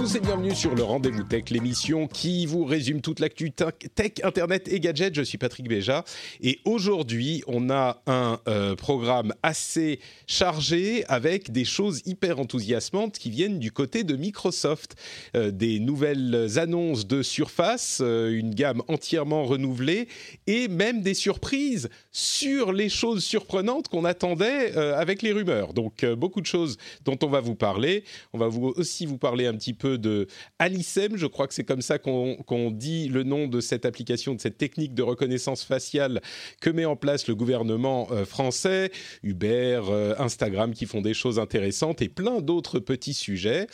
Tous et bienvenue sur le Rendez-vous Tech, l'émission qui vous résume toute l'actu tech, internet et gadgets. Je suis Patrick Béja et aujourd'hui on a un euh, programme assez chargé avec des choses hyper enthousiasmantes qui viennent du côté de Microsoft. Euh, des nouvelles annonces de Surface, euh, une gamme entièrement renouvelée et même des surprises sur les choses surprenantes qu'on attendait avec les rumeurs. Donc beaucoup de choses dont on va vous parler. On va aussi vous parler un petit peu de Alicem, je crois que c'est comme ça qu'on dit le nom de cette application, de cette technique de reconnaissance faciale que met en place le gouvernement euh, français, Uber, euh, Instagram qui font des choses intéressantes et plein d'autres petits sujets.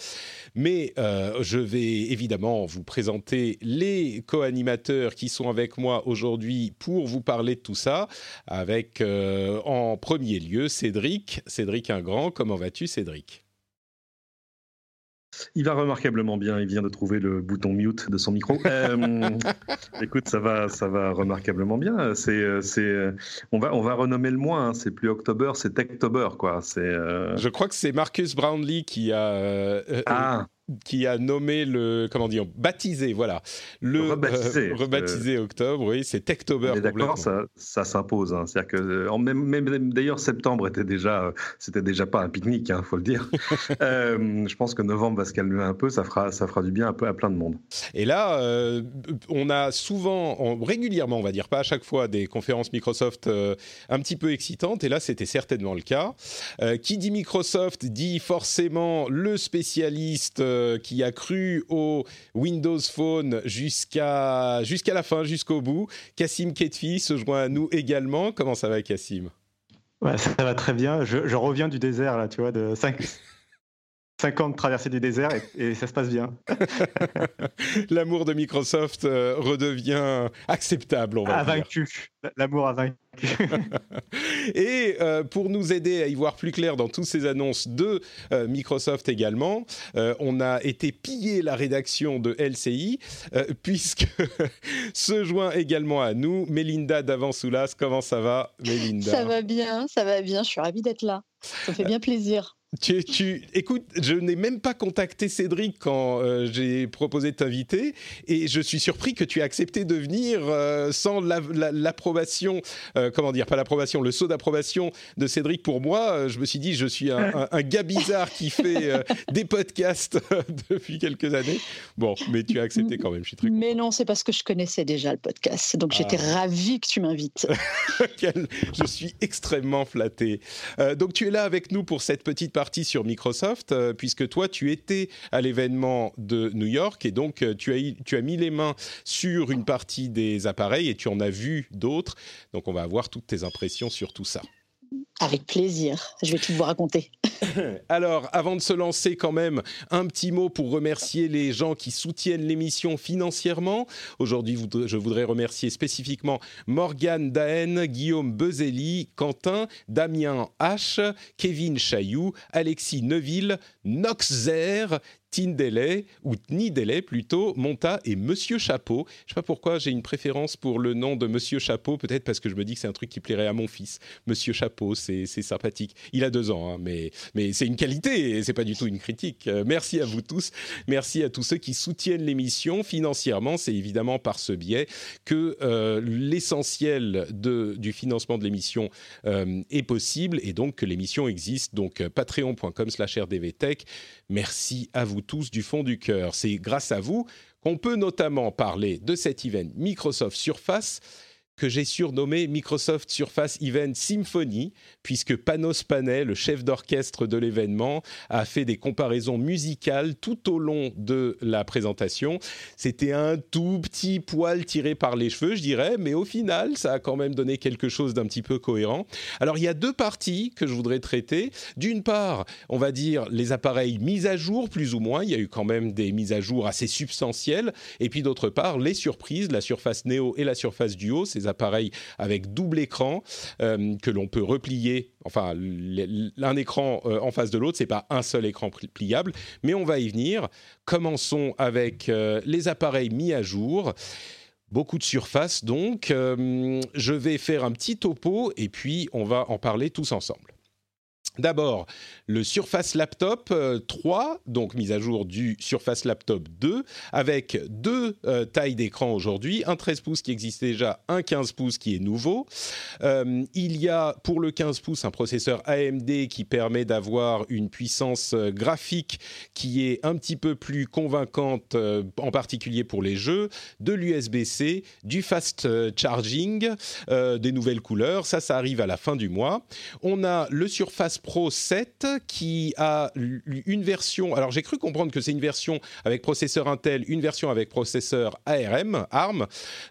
Mais euh, je vais évidemment vous présenter les co-animateurs qui sont avec moi aujourd'hui pour vous parler de tout ça, avec en premier lieu Cédric. Cédric Ingrand, comment vas-tu Cédric? Il va remarquablement bien. Il vient de trouver le bouton mute de son micro. Euh, écoute, ça va, ça va remarquablement bien. C'est, euh, c'est, euh, on va, on va renommer le moins. Hein. C'est plus October, c'est Techtober, quoi. C'est. Je crois que c'est Marcus Brownlee qui a. ah qui a nommé le comment dire baptisé voilà. Le rebaptisé, euh, rebaptisé octobre oui c'est Techtober d'accord ça, ça s'impose hein. c'est à dire que en même, même d'ailleurs septembre était déjà c'était déjà pas un pique-nique hein, faut le dire. Euh, je pense que novembre va se calmer un peu ça fera ça fera du bien un peu à plein de monde. Et là euh, on a souvent régulièrement on va dire pas à chaque fois des conférences Microsoft un petit peu excitantes et là c'était certainement le cas. Qui dit Microsoft dit forcément le spécialiste euh, qui a cru au Windows Phone jusqu'à la fin, jusqu'au bout. Cassim Ketfi se joint à nous également. Comment ça va, Cassim ouais, Ça va très bien. Je, je, reviens du désert, là, tu vois, de 5, 5 ans de traversée du désert et, ça se passe bien. L'amour de Microsoft euh, redevient acceptable, on va a vaincu. L'amour a vaincu. et euh, pour nous aider à y voir plus clair dans toutes ces annonces de euh, Microsoft également, on a été piller la rédaction de LCI, puisque se joint également à nous Mélinda Davansoulas. Comment ça va, Mélinda Ça va bien, ça va bien. Je suis ravie d'être là. Ça fait bien plaisir. Tu, tu, écoute, je n'ai même pas contacté Cédric quand euh, j'ai proposé de t'inviter et je suis surpris que tu aies accepté de venir euh, sans l'approbation, euh, comment dire, pas l'approbation, le saut d'approbation de Cédric pour moi. je me suis dit, je suis un, un, gars bizarre qui fait des podcasts depuis quelques années. Bon, mais tu as accepté quand même, je suis très Mais non, c'est parce que je connaissais déjà le podcast, donc j'étais ah. ravie que tu m'invites. je suis extrêmement flatté. donc tu es là avec nous pour cette petite partie sur Microsoft, euh, puisque toi, tu étais à l'événement de New York et donc euh, tu, as, tu as mis les mains sur une partie des appareils et tu en as vu d'autres. Donc on va avoir toutes tes impressions sur tout ça. Avec plaisir, je vais tout vous raconter. Alors, avant de se lancer quand même, un petit mot pour remercier les gens qui soutiennent l'émission financièrement. Aujourd'hui, je voudrais remercier spécifiquement Morgane Daen, Guillaume Bezelli, Quentin, Damien H, Kevin Chailloux, Alexis Neuville, Noxer, Tindeley, ou Tnideley plutôt, Monta et Monsieur Chapeau. Je sais pas pourquoi j'ai une préférence pour le nom de Monsieur Chapeau, peut-être parce que je me dis que c'est un truc qui plairait à mon fils. Monsieur Chapeau, c'est sympathique. Il a deux ans, hein, mais, c'est une qualité et c'est pas du tout une critique. Euh, merci à vous tous. Merci à tous ceux qui soutiennent l'émission financièrement. C'est évidemment par ce biais que euh, l'essentiel du financement de l'émission euh, est possible et donc que l'émission existe. Donc patreon.com slash rdvtech. Merci à vous tous du fond du cœur. C'est grâce à vous qu'on peut notamment parler de cet event Microsoft Surface que j'ai surnommé Microsoft Surface Event Symphony, puisque Panos Panay, le chef d'orchestre de l'événement, a fait des comparaisons musicales tout au long de la présentation. C'était un tout petit poil tiré par les cheveux, je dirais, mais au final, ça a quand même donné quelque chose d'un petit peu cohérent. Alors, il y a deux parties que je voudrais traiter. D'une part, on va dire les appareils mis à jour, plus ou moins. Il y a eu quand même des mises à jour assez substantielles. Et puis, d'autre part, les surprises, la Surface Neo et la Surface Duo, ces appareils avec double écran euh, que l'on peut replier. Enfin, l'un écran euh, en face de l'autre, c'est pas un seul écran pliable, mais on va y venir. Commençons avec euh, les appareils mis à jour. Beaucoup de surface, donc je vais faire un petit topo et puis on va en parler tous ensemble. D'abord, le Surface Laptop 3, euh, donc mise à jour du Surface Laptop 2, avec deux euh, tailles d'écran aujourd'hui, un 13 pouces qui existait déjà, un 15 pouces qui est nouveau. Euh, il y a pour le 15 pouces un processeur AMD qui permet d'avoir une puissance graphique qui est un petit peu plus convaincante, en particulier pour les jeux, de l'USB-C, du fast charging, des nouvelles couleurs. Ça, ça arrive à la fin du mois. On a le Surface Pro 7 qui a une version. Alors j'ai cru comprendre que c'est une version avec processeur Intel, une version avec processeur ARM, ARM,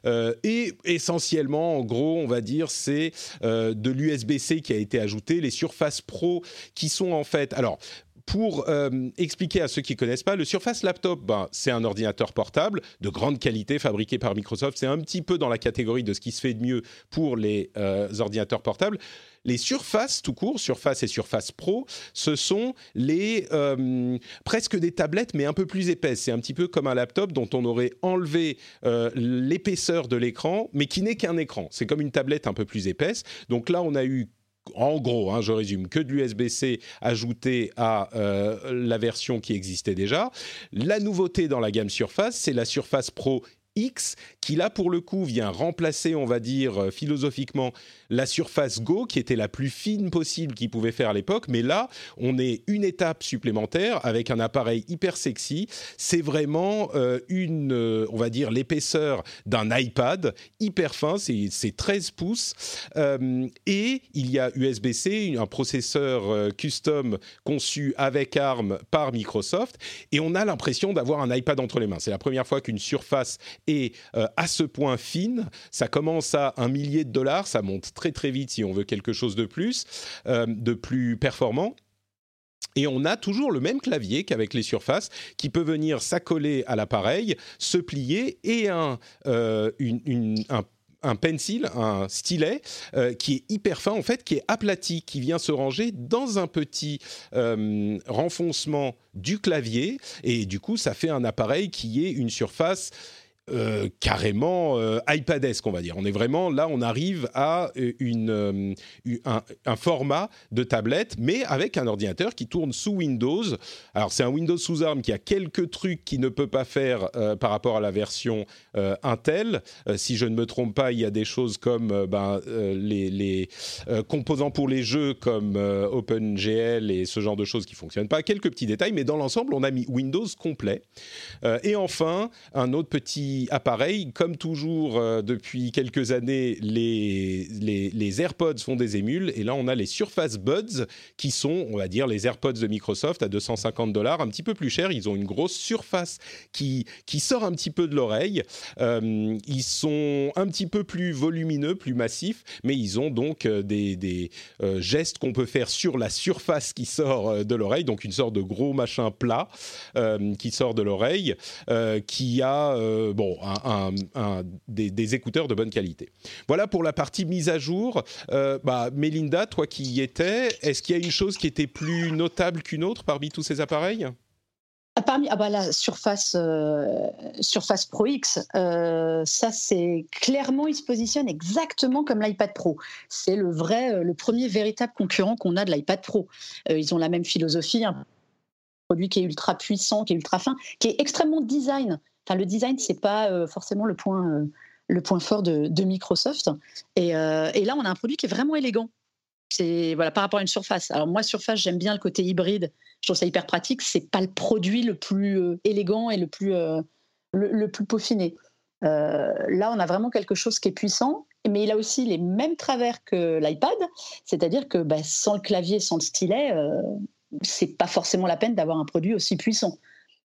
euh, et essentiellement, en gros, on va dire, c'est euh, de l'USB-C qui a été ajouté. Les Surface Pro qui sont en fait, alors pour euh, expliquer à ceux qui ne connaissent pas, le Surface Laptop, ben, c'est un ordinateur portable de grande qualité fabriqué par Microsoft. C'est un petit peu dans la catégorie de ce qui se fait de mieux pour les ordinateurs portables. Les surfaces tout court, Surface et Surface Pro, ce sont euh, presque des tablettes mais un peu plus épaisses. C'est un petit peu comme un laptop dont on aurait enlevé euh, l'épaisseur de l'écran, mais qui n'est qu'un écran. C'est comme une tablette un peu plus épaisse. Donc là, on a eu en gros, hein, je résume, que de l'USB-C ajouté à euh, la version qui existait déjà. La nouveauté dans la gamme Surface, c'est la Surface Pro X, qui là pour le coup vient remplacer, on va dire euh, philosophiquement, la Surface Go, qui était la plus fine possible qu'il pouvait faire à l'époque. Mais là, on est une étape supplémentaire avec un appareil hyper sexy. C'est vraiment euh, une, euh, on va dire, l'épaisseur d'un iPad, hyper fin, c'est 13 pouces. et il y a USB-C, un processeur custom conçu avec ARM par Microsoft. Et on a l'impression d'avoir un iPad entre les mains. C'est la première fois qu'une Surface et euh, à ce point fine. Ça commence à un millier de dollars, ça monte très très vite si on veut quelque chose de plus, euh, de plus performant. Et on a toujours le même clavier qu'avec les surfaces qui peut venir s'accoler à l'appareil, se plier et un, euh, un pencil, un stylet qui est hyper fin en fait, qui est aplati, qui vient se ranger dans un petit renfoncement du clavier et du coup ça fait un appareil qui est une surface euh, carrément euh, iPadesque, on va dire. On est vraiment là, on arrive à euh, une, un, format de tablette, mais avec un ordinateur qui tourne sous Windows. Alors c'est un Windows sous ARM qui a quelques trucs qu'il ne peut pas faire par rapport à la version Intel. si je ne me trompe pas, il y a des choses comme ben, les, les composants pour les jeux comme OpenGL et ce genre de choses qui fonctionnent pas. Quelques petits détails, mais dans l'ensemble, on a mis Windows complet. et enfin, un autre petit appareil. Comme toujours, euh, depuis quelques années, les, les, AirPods font des émules. Et là, on a les Surface Buds, qui sont, on va dire, les AirPods de Microsoft à 250 dollars, un petit peu plus cher. Ils ont une grosse surface qui, qui sort un petit peu de l'oreille. Euh, ils sont un petit peu plus volumineux, plus massifs, mais ils ont donc euh, des, des gestes qu'on peut faire sur la surface qui sort de l'oreille, donc une sorte de gros machin plat qui sort de l'oreille, qui a, bon, des, écouteurs de bonne qualité. Voilà pour la partie mise à jour. Euh, bah, Mélinda, toi qui y étais, est-ce qu'il y a une chose qui était plus notable qu'une autre parmi tous ces appareils? Ah, Parmi ah bah la Surface euh, Surface Pro X, euh, ça c'est clairement il se positionne exactement comme l'iPad Pro. C'est le vrai, le premier véritable concurrent qu'on a de l'iPad Pro. ils ont la même philosophie, un produit qui est ultra puissant, qui est ultra fin, qui est extrêmement design le design, c'est pas euh, forcément le point, euh, le point fort de, Microsoft. Euh, et, là, on a un produit qui est vraiment élégant. C'est voilà par rapport à une surface. Alors moi, surface, j'aime bien le côté hybride. Je trouve ça hyper pratique. C'est pas le produit le plus élégant et le plus le, plus peaufiné. là, on a vraiment quelque chose qui est puissant, mais il a aussi les mêmes travers que l'iPad, c'est-à-dire que bah, sans le clavier, sans le stylet, c'est pas forcément la peine d'avoir un produit aussi puissant.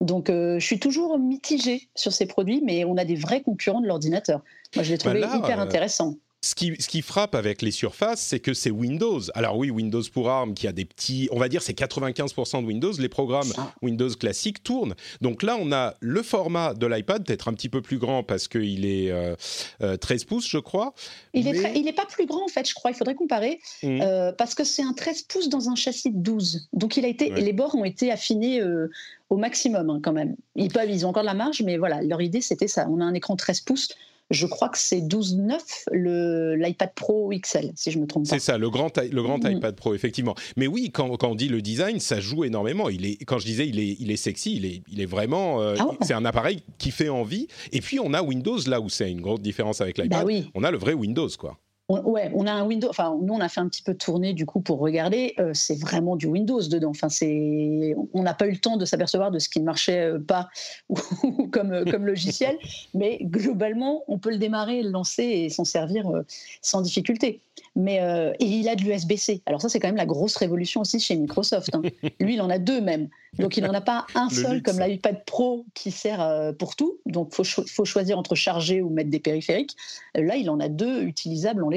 Donc, je suis toujours mitigée sur ces produits, mais on a des vrais concurrents de l'ordinateur. Moi, je l'ai trouvé bah hyper intéressant. Ce qui, ce qui, frappe avec les surfaces, c'est que c'est Windows. Alors oui, Windows pour ARM qui a des petits, on va dire c'est 95% de Windows, les programmes Windows classiques tournent. Donc là, on a le format de l'iPad, peut-être un petit peu plus grand parce qu'il est 13 euh, euh, pouces, je crois. Il n'est pas plus grand en fait, je crois, il faudrait comparer, mmh. euh, parce que c'est un 13 pouces dans un châssis de 12. Donc il a été, les bords ont été affinés au maximum hein, quand même. Ils, peuvent, ils ont encore de la marge, mais voilà, leur idée c'était ça. On a un écran 13 pouces je crois que c'est 12.9 l'iPad Pro XL, si je me trompe pas. C'est ça, le grand, le grand mm. iPad Pro, effectivement. Mais oui, quand, quand, on dit le design, ça joue énormément. Il est, quand je disais il est, il est sexy, il est, il est vraiment. Euh, ah c'est un appareil qui fait envie. Et puis on a Windows là où c'est une grande différence avec l'iPad. Bah on a le vrai Windows, quoi. On, ouais, on a un Windows. Enfin, nous, on a fait un petit peu tourner du coup pour regarder. Euh, c'est vraiment du Windows dedans. Enfin, c'est, on n'a pas eu le temps de s'apercevoir de ce qui ne marchait euh, pas comme, euh, comme logiciel, mais globalement, on peut le démarrer, le lancer et s'en servir sans difficulté. Mais et il a de l'USB-C. Alors ça, c'est quand même la grosse révolution aussi chez Microsoft. Hein. Lui, il en a deux même. Donc il n'en a pas un seul comme l'iPad Pro qui sert pour tout. Donc il faut, faut, choisir entre charger ou mettre des périphériques. Là, il en a deux utilisables en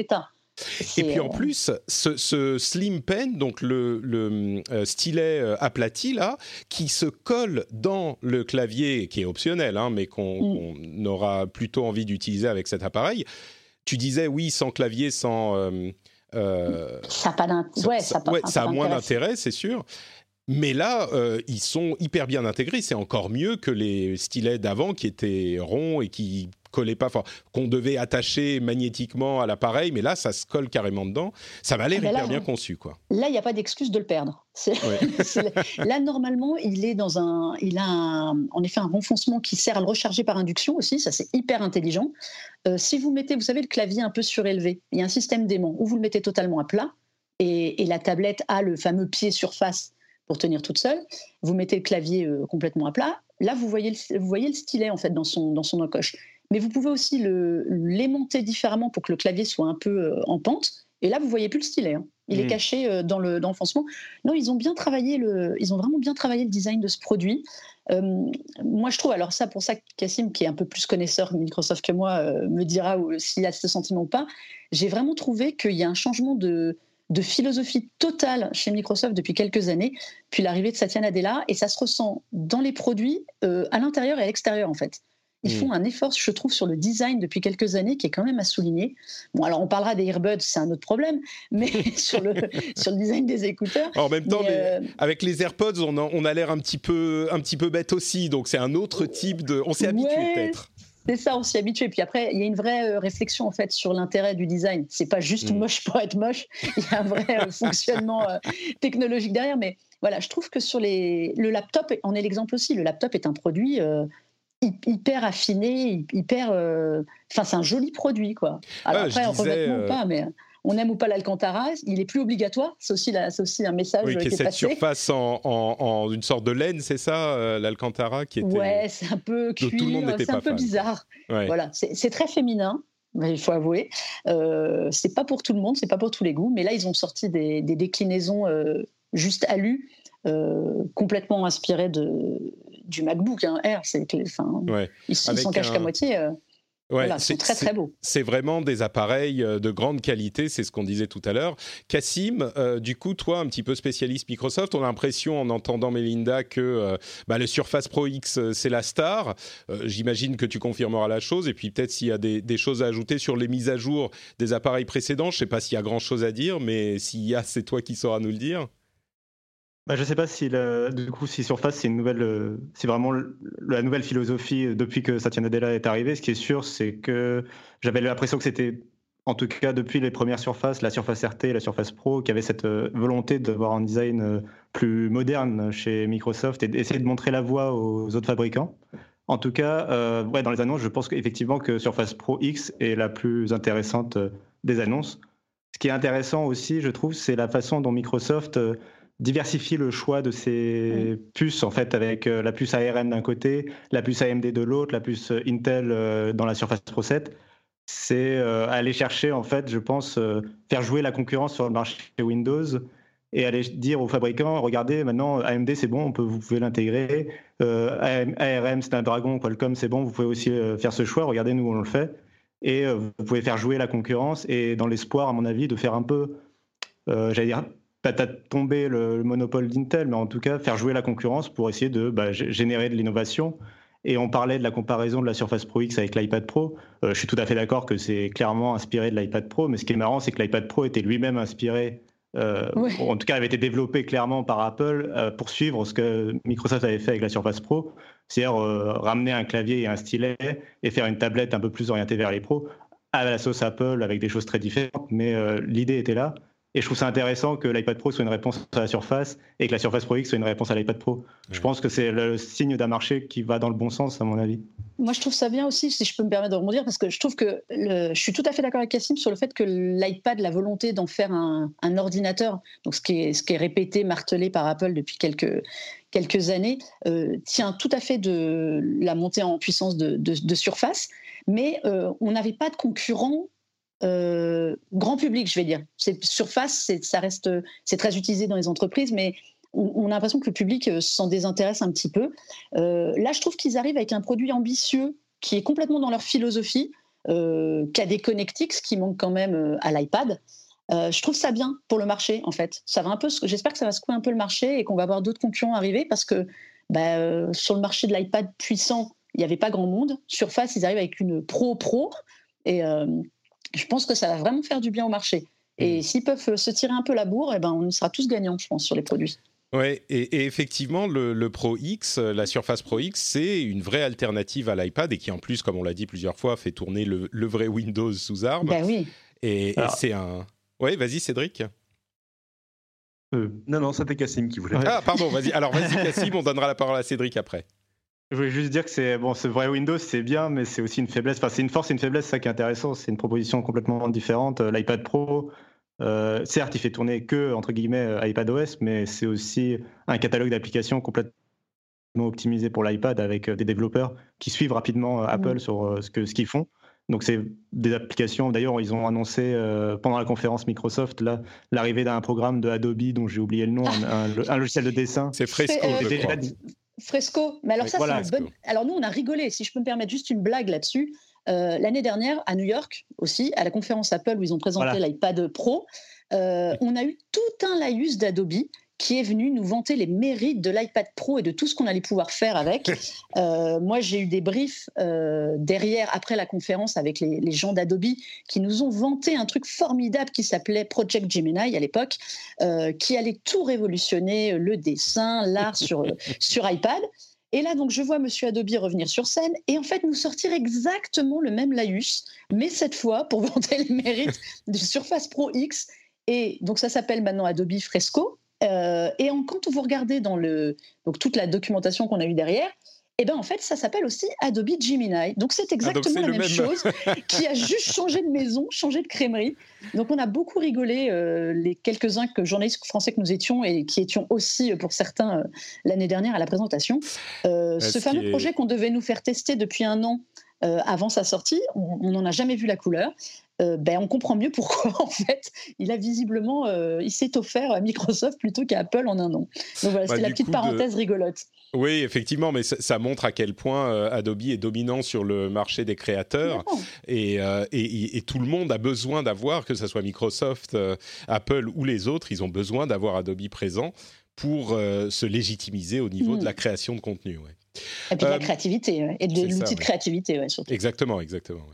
et puis en euh, plus, ce, Slim Pen, donc le, euh, stylet euh, aplati là, qui se colle dans le clavier, qui est optionnel, hein, mais qu'on mm. aura plutôt envie d'utiliser avec cet appareil. Tu disais oui, sans clavier, sans ça a, pas ouais, ça, ça a moins d'intérêt, c'est sûr. Mais là, ils sont hyper bien intégrés. C'est encore mieux que les stylets d'avant qui étaient ronds et qui collait pas, qu'on devait attacher magnétiquement à l'appareil, mais là, ça se colle carrément dedans. Ça va l'air ah ben hyper bien conçu, quoi. Là, il n'y a pas d'excuse de le perdre. là, normalement, il est dans un, il a en effet un renfoncement qui sert à le recharger par induction aussi. Ça, c'est hyper intelligent. Euh, si vous mettez, vous savez, le clavier un peu surélevé, il y a un système d'aimant où vous le mettez totalement à plat et, la tablette a le fameux pied surface pour tenir toute seule. Vous mettez le clavier euh, complètement à plat. Là, vous voyez le, vous voyez le stylet en fait dans son, dans son encoche mais vous pouvez aussi le, l'aimanter différemment pour que le clavier soit un peu euh, en pente. Et là, vous voyez plus le stylet. Hein. Il est mmh. caché euh, dans le l'enfoncement. Non, ils ont bien travaillé le, ils ont vraiment bien travaillé le design de ce produit. Euh, moi, je trouve, alors ça, pour ça, Cassim, qui est un peu plus connaisseur de Microsoft que moi, me dira s'il a ce sentiment ou pas. J'ai vraiment trouvé qu'il y a un changement de, de philosophie totale chez Microsoft depuis quelques années, puis l'arrivée de Satya Nadella, et ça se ressent dans les produits, à l'intérieur et à l'extérieur, en fait. Ils mm. font un effort, je trouve, sur le design depuis quelques années qui est quand même à souligner. Bon, alors on parlera des earbuds, c'est un autre problème, mais sur, le, sur le design des écouteurs. En même temps, euh, avec les AirPods, on a, on a l'air un petit peu un petit peu bête aussi, donc c'est un autre type de. On s'est habitué peut-être. C'est ça, on s'y habitué. Puis après, il y a une vraie euh, réflexion en fait sur l'intérêt du design. C'est pas juste mm. moche pour être moche. Il y a un vrai euh, fonctionnement technologique derrière. Mais voilà, je trouve que sur les, le laptop, on est l'exemple aussi. Le laptop est un produit hyper affiné, hyper. Euh, enfin, c'est un joli produit, quoi. Alors après, revêtement ou pas, mais on aime ou pas l'Alcantara, il est plus obligatoire. C'est aussi, aussi un message oui, qui, est, cette surface en, une sorte de laine, c'est ça, euh, l'Alcantara qui était. Ouais, c'est un peu cuir, c'est un peu bizarre. Voilà, c'est très féminin. Il faut avouer, euh, c'est pas pour tout le monde, c'est pas pour tous les goûts, mais là ils ont sorti des, déclinaisons euh, juste alu, complètement inspirées de, du MacBook hein, Air. C'est, enfin, ils s'en cachent qu'à moitié. Euh, c'est très très beau. C'est vraiment des appareils euh, de grande qualité, c'est ce qu'on disait tout à l'heure. Cassim, euh, du coup, toi, un petit peu spécialiste Microsoft, on a l'impression en entendant Melinda que bah, le Surface Pro X, c'est la star. J'imagine que tu confirmeras la chose. Et puis peut-être s'il y a des, des, choses à ajouter sur les mises à jour des appareils précédents. Je ne sais pas s'il y a grand-chose à dire, mais s'il y a, c'est toi qui sauras nous le dire. Bah, je ne sais pas si, du coup, si Surface, c'est une nouvelle, euh, vraiment la nouvelle philosophie euh, depuis que Satya Nadella est arrivé. Ce qui est sûr, c'est que j'avais l'impression que c'était, en tout cas depuis les premières Surfaces, la Surface RT et la Surface Pro, qui avait cette euh, volonté d'avoir un design plus moderne chez Microsoft et d'essayer de montrer la voie aux autres fabricants. En tout cas, ouais, dans les annonces, je pense effectivement que Surface Pro X est la plus intéressante des annonces. Ce qui est intéressant aussi, je trouve, c'est la façon dont Microsoft diversifie le choix de ses puces, en fait, avec la puce ARM d'un côté, la puce AMD de l'autre, la puce Intel dans la Surface Pro 7. C'est aller chercher, en fait, je pense, faire jouer la concurrence sur le marché Windows et aller dire aux fabricants regardez, maintenant AMD c'est bon, on peut, vous pouvez l'intégrer. Euh, ARM, c'est un dragon, Qualcomm c'est bon, vous pouvez aussi euh, faire ce choix. Regardez, nous on le fait. Et euh, vous pouvez faire jouer la concurrence et dans l'espoir, à mon avis, de faire un peu, j'allais dire, peut-être tomber le, monopole d'Intel, mais en tout cas faire jouer la concurrence pour essayer de bah, générer de l'innovation. Et on parlait de la comparaison de la Surface Pro X avec l'iPad Pro. je suis tout à fait d'accord que c'est clairement inspiré de l'iPad Pro, mais ce qui est marrant, c'est que l'iPad Pro était lui-même inspiré euh, en tout cas, avait été développé clairement par Apple euh, pour suivre ce que Microsoft avait fait avec la Surface Pro, c'est-à-dire euh, ramener un clavier et un stylet et faire une tablette un peu plus orientée vers les pros à la sauce Apple avec des choses très différentes, mais l'idée était là. Et je trouve ça intéressant que l'iPad Pro soit une réponse à la Surface et que la Surface Pro X soit une réponse à l'iPad Pro. Je pense que c'est le signe d'un marché qui va dans le bon sens, à mon avis. Moi, je trouve ça bien aussi, si je peux me permettre de rebondir, parce que je trouve que je suis tout à fait d'accord avec Cassim sur le fait que l'iPad, la volonté d'en faire un, ordinateur, donc ce qui, est, ce qui est répété, martelé par Apple depuis quelques, quelques années, euh, tient tout à fait de la montée en puissance de, de, Surface, mais euh, on n'avait pas de concurrent euh, grand public, je vais dire. Surface, ça reste, c'est très utilisé dans les entreprises, mais on, a l'impression que le public euh, s'en désintéresse un petit peu. Euh, là, je trouve qu'ils arrivent avec un produit ambitieux qui est complètement dans leur philosophie, euh, qui a des connectiques qui manquent quand même à l'iPad. je trouve ça bien pour le marché, en fait. Ça va un peu. J'espère que ça va secouer un peu le marché et qu'on va avoir d'autres concurrents arriver parce que bah, sur le marché de l'iPad puissant, il n'y avait pas grand monde. Surface, ils arrivent avec une Pro Pro et je pense que ça va vraiment faire du bien au marché. Et mmh. s'ils peuvent se tirer un peu la bourre, eh ben, on sera tous gagnants, je pense, sur les produits. Oui, et, effectivement, le, Pro X, la Surface Pro X, c'est une vraie alternative à l'iPad et qui, en plus, comme on l'a dit plusieurs fois, fait tourner le, vrai Windows sous arbre. Ben oui. Et, c'est un. Oui, vas-y, Cédric. Euh, non, non, c'était Cassim qui voulait. Ah, pardon, vas-y. Alors, vas-y, Cassim, on donnera la parole à Cédric après. Je voulais juste dire que c'est bon, ce vrai Windows, c'est bien, mais c'est aussi une faiblesse. Enfin, c'est une force et une faiblesse, ça qui est intéressant. C'est une proposition complètement différente. Euh, L'iPad Pro, euh, certes, il fait tourner que entre guillemets euh, iPadOS, mais c'est aussi un catalogue d'applications complètement optimisé pour l'iPad avec des développeurs qui suivent rapidement Apple sur ce que ce qu'ils font. Donc c'est des applications. D'ailleurs, ils ont annoncé pendant la conférence Microsoft l'arrivée d'un programme de Adobe dont j'ai oublié le nom, un, logiciel de dessin. C'est Fresco. Fresco. Mais alors ça, c'est. Alors nous, on a rigolé. Si je peux me permettre juste une blague là-dessus. Euh, l'année dernière, à New York aussi, à la conférence Apple où ils ont présenté l'iPad Pro, euh, on a eu tout un laïus d'Adobe qui est venu nous vanter les mérites de l'iPad Pro et de tout ce qu'on allait pouvoir faire avec. Euh, moi, j'ai eu des briefs euh, derrière, après la conférence, avec les, gens d'Adobe qui nous ont vanté un truc formidable qui s'appelait Project Gemini à l'époque, euh, qui allait tout révolutionner, le dessin, l'art sur, sur iPad. Et là, donc, je vois Monsieur Adobe revenir sur scène et en fait nous sortir exactement le même laïus, mais cette fois pour vanter les mérites de Surface Pro X. Et donc, ça s'appelle maintenant Adobe Fresco. Euh, et quand vous regardez dans le, donc toute la documentation qu'on a eue derrière, et eh ben en fait, ça s'appelle aussi Adobe Gemini. Donc c'est ah, exactement la même, chose, qui a juste changé de maison, changé de crémerie. Donc on a beaucoup rigolé, euh, les quelques-uns que journalistes français que nous étions et qui étions aussi euh, pour certains l'année dernière à la présentation. ce fameux projet qu'on devait nous faire tester depuis un an avant sa sortie, on n'en a jamais vu la couleur. Euh, ben, on comprend mieux pourquoi en fait il a visiblement euh, il s'est offert à Microsoft plutôt qu'à Apple en un an. Donc voilà, bah, c'était la petite parenthèse rigolote. Oui, effectivement, mais ça, montre à quel point euh, Adobe est dominant sur le marché des créateurs et, et, tout le monde a besoin d'avoir, que ce soit Microsoft, Apple ou les autres, ils ont besoin d'avoir Adobe présent pour se légitimiser au niveau de mm. la création de contenu. Et puis de la créativité, et de l'outil de créativité, surtout. Exactement, exactement.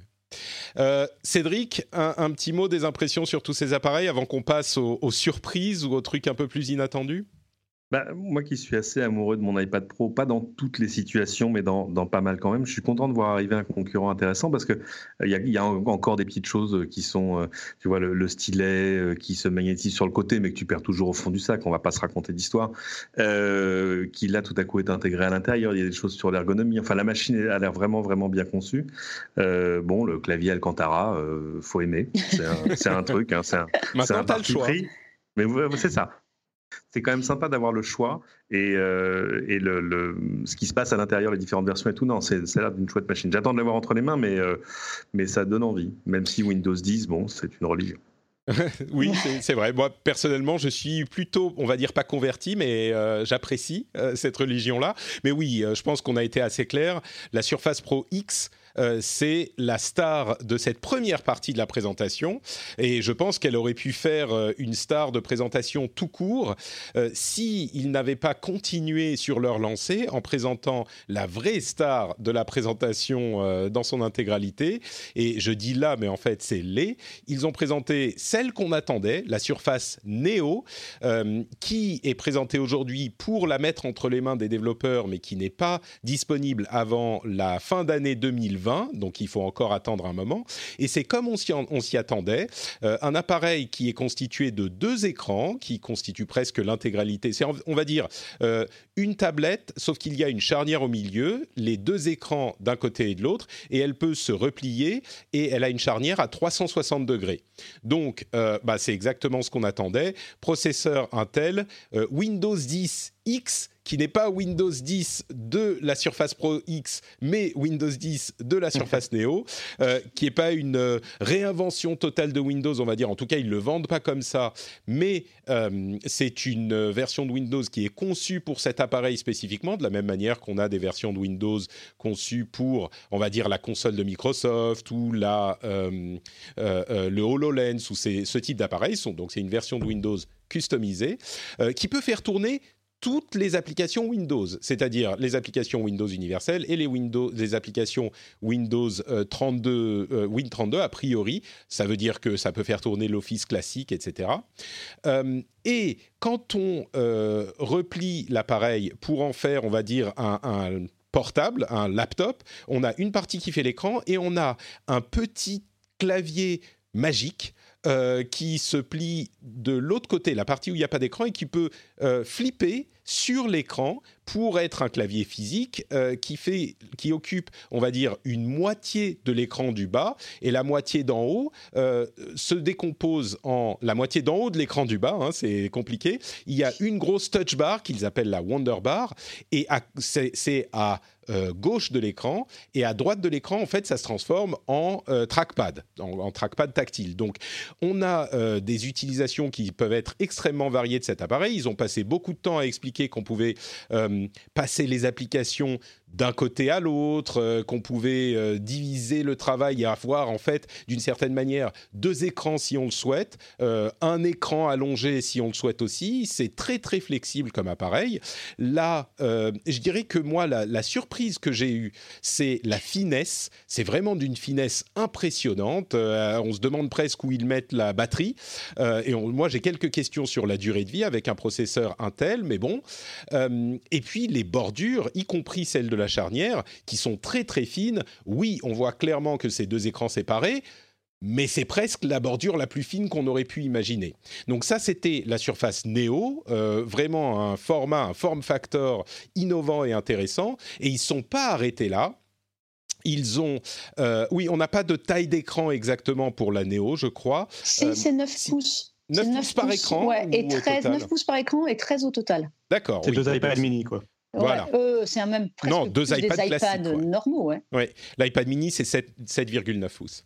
Euh, Cédric, un, petit mot des impressions sur tous ces appareils avant qu'on passe aux surprises ou aux trucs un peu plus inattendus? Bah, moi qui suis assez amoureux de mon iPad Pro, pas dans toutes les situations, mais dans, dans pas mal quand même, je suis content de voir arriver un concurrent intéressant parce qu'il euh, il y, a, y a encore des petites choses qui sont, euh, tu vois, le, stylet euh, qui se magnétise sur le côté, mais que tu perds toujours au fond du sac, on va pas se raconter d'histoire, euh, qui là tout à coup est intégré à l'intérieur, il y a des choses sur l'ergonomie, enfin la machine a l'air vraiment, vraiment bien conçue. Euh, bon, le clavier Alcantara, euh, faut aimer, c'est un, un, truc, hein, c'est un, un parti pris. Mais c'est ça. C'est quand même sympa d'avoir le choix et, euh, et le, ce qui se passe à l'intérieur, les différentes versions et tout. Non, c'est l'air d'une chouette machine. J'attends de l'avoir entre les mains, mais, euh, mais ça donne envie. Même si Windows 10, bon, c'est une religion. oui, c'est vrai. Moi, personnellement, je suis plutôt, on va dire, pas converti, mais euh, j'apprécie cette religion-là. Mais oui, je pense qu'on a été assez clair. La Surface Pro X euh, c'est la star de cette première partie de la présentation. Et je pense qu'elle aurait pu faire euh, une star de présentation tout court euh, s'ils n'avaient pas continué sur leur lancée en présentant la vraie star de la présentation dans son intégralité. Et je dis là, mais en fait, c'est les. Ils ont présenté celle qu'on attendait, la Surface Neo, qui est présentée aujourd'hui pour la mettre entre les mains des développeurs, mais qui n'est pas disponible avant la fin d'année 2020 donc il faut encore attendre un moment. Et c'est comme on s'y attendait, euh, un appareil qui est constitué de deux écrans, qui constitue presque l'intégralité. C'est, on va dire, euh, une tablette, sauf qu'il y a une charnière au milieu, les deux écrans d'un côté et de l'autre, et elle peut se replier, et elle a une charnière à 360 degrés. Donc, euh, bah, c'est exactement ce qu'on attendait. Processeur Intel, Windows 10 X qui n'est pas Windows 10 de la Surface Pro X, mais Windows 10 de la Surface Neo, euh, qui n'est pas une euh, réinvention totale de Windows, on va dire. En tout cas, ils ne le vendent pas comme ça, mais euh, c'est une version de Windows qui est conçue pour cet appareil spécifiquement, de la même manière qu'on a des versions de Windows conçues pour, on va dire, la console de Microsoft ou la, le HoloLens ou ce type d'appareil. Donc, c'est une version de Windows customisée qui peut faire tourner toutes les applications Windows, c'est-à-dire les applications Windows universelles et les, applications Windows 32, euh, Win32 a priori. Ça veut dire que ça peut faire tourner l'Office classique, etc. Euh, et quand on euh, replie l'appareil pour en faire, on va dire, un portable, un laptop, on a une partie qui fait l'écran et on a un petit clavier magique euh, qui se plie de l'autre côté, la partie où il n'y a pas d'écran, et qui peut euh, flipper sur l'écran pour être un clavier physique euh, qui, fait, qui occupe, on va dire, une moitié de l'écran du bas et la moitié d'en haut se décompose en la moitié d'en haut de l'écran du bas. Hein, c'est compliqué. Il y a une grosse touch bar qu'ils appellent la Wonder Bar et c'est à gauche de l'écran et à droite de l'écran, en fait, ça se transforme en trackpad, en, trackpad tactile. Donc, on a euh, des utilisations qui peuvent être extrêmement variées de cet appareil. Ils ont passé beaucoup de temps à expliquer qu'on pouvait euh, passer les applications d'un côté à l'autre, euh, qu'on pouvait euh, diviser le travail et avoir en fait d'une certaine manière deux écrans si on le souhaite, euh, un écran allongé si on le souhaite aussi. C'est très très flexible comme appareil. Là, je dirais que moi la, surprise que j'ai eue, c'est la finesse. C'est vraiment d'une finesse impressionnante. on se demande presque où ils mettent la batterie. et moi j'ai quelques questions sur la durée de vie avec un processeur Intel, mais bon. et puis les bordures, y compris celles de la charnière, qui sont très très fines. Oui, on voit clairement que c'est deux écrans séparés, mais c'est presque la bordure la plus fine qu'on aurait pu imaginer. Donc ça, c'était la surface Neo, euh, vraiment un format, un form factor innovant et intéressant. Et ils ne sont pas arrêtés là. Ils ont, euh, oui, on n'a pas de taille d'écran exactement pour la Neo, je crois. Si, c'est 9 euh, pouces. 9, pouces par écran et 13, 9 pouces par écran et 13 au total. D'accord. C'est deux iPad mini, quoi. Voilà. Euh, c'est un même presque non, deux iPads des iPads normaux. Ouais. ouais. L'iPad mini, c'est 7,9 pouces.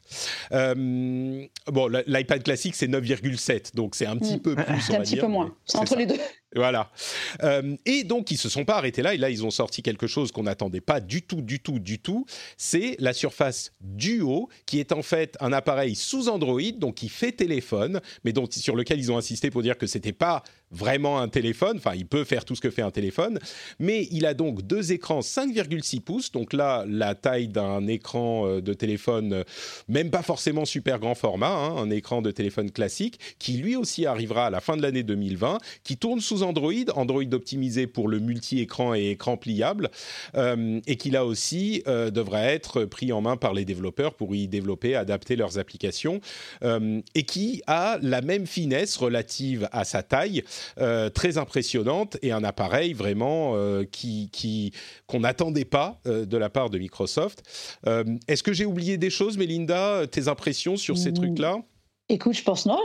Euh, bon, l'iPad classique, c'est 9,7, donc c'est un petit mm. peu plus, va un petit peu moins. C'est entre les deux. Voilà. Euh, et donc, ils se sont pas arrêtés là. Et là, ils ont sorti quelque chose qu'on n'attendait pas du tout, du tout, du tout. C'est la Surface Duo, qui est en fait un appareil sous Android, donc qui fait téléphone, mais dont, sur lequel ils ont insisté pour dire que c'était pas vraiment un téléphone. Enfin, il peut faire tout ce que fait un téléphone. Mais il a donc deux écrans 5,6 pouces. Donc là, la taille d'un écran euh, de téléphone, euh, même pas forcément super grand format, hein, un écran de téléphone classique, qui lui aussi arrivera à la fin de l'année 2020, qui tourne sous Android, Android optimisé pour le multi-écran et écran pliable, euh, et qui là aussi euh, devrait être pris en main par les développeurs pour y développer, adapter leurs applications, euh, et qui a la même finesse relative à sa taille, très impressionnante, et un appareil vraiment qui, qui qu'on n'attendait pas de la part de Microsoft. Est-ce que j'ai oublié des choses, Melinda Tes impressions sur ces trucs-là? Écoute, je pense non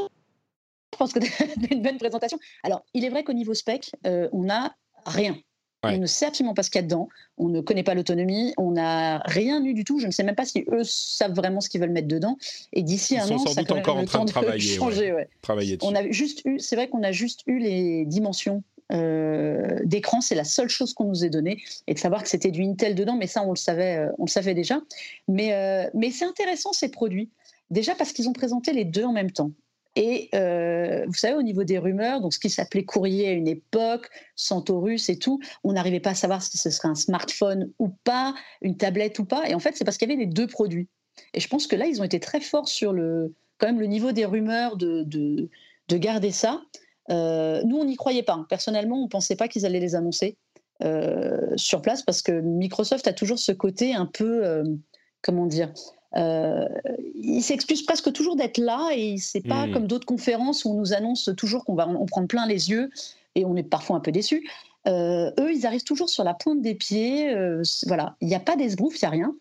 pense que c'est une bonne présentation. Alors, il est vrai qu'au niveau spec, on n'a rien. On ne sait absolument pas ce qu'il y a dedans. On ne connaît pas l'autonomie. On n'a rien eu du tout. Je ne sais même pas si eux savent vraiment ce qu'ils veulent mettre dedans. Et d'ici un an, ça encore en train de travailler. Changer, travailler on a juste eu. C'est vrai qu'on a juste eu les dimensions euh, d'écran. C'est la seule chose qu'on nous ait donnée et de savoir que c'était du Intel dedans. Mais ça, on le savait. Euh, on le savait déjà. Mais euh, mais c'est intéressant ces produits. Déjà parce qu'ils ont présenté les deux en même temps. Et euh, vous savez, au niveau des rumeurs, donc ce qui s'appelait courrier à une époque, Centaurus et tout, on n'arrivait pas à savoir si ce serait un smartphone ou pas, une tablette ou pas. Et en fait, c'est parce qu'il y avait les deux produits. Et je pense que là, ils ont été très forts sur le, quand même le niveau des rumeurs de, de, garder ça. Euh, nous, on n'y croyait pas. Personnellement, on ne pensait pas qu'ils allaient les annoncer euh, sur place parce que Microsoft a toujours ce côté un peu, comment dire, euh, il s'excuse presque toujours d'être là et c'est pas hmm. comme d'autres conférences où on nous annonce toujours qu'on va en prendre plein les yeux et on est parfois un peu déçu. Euh, eux, ils arrivent toujours sur la pointe des pieds. Euh, voilà, il n'y a pas d'esbrouf, il n'y a rien.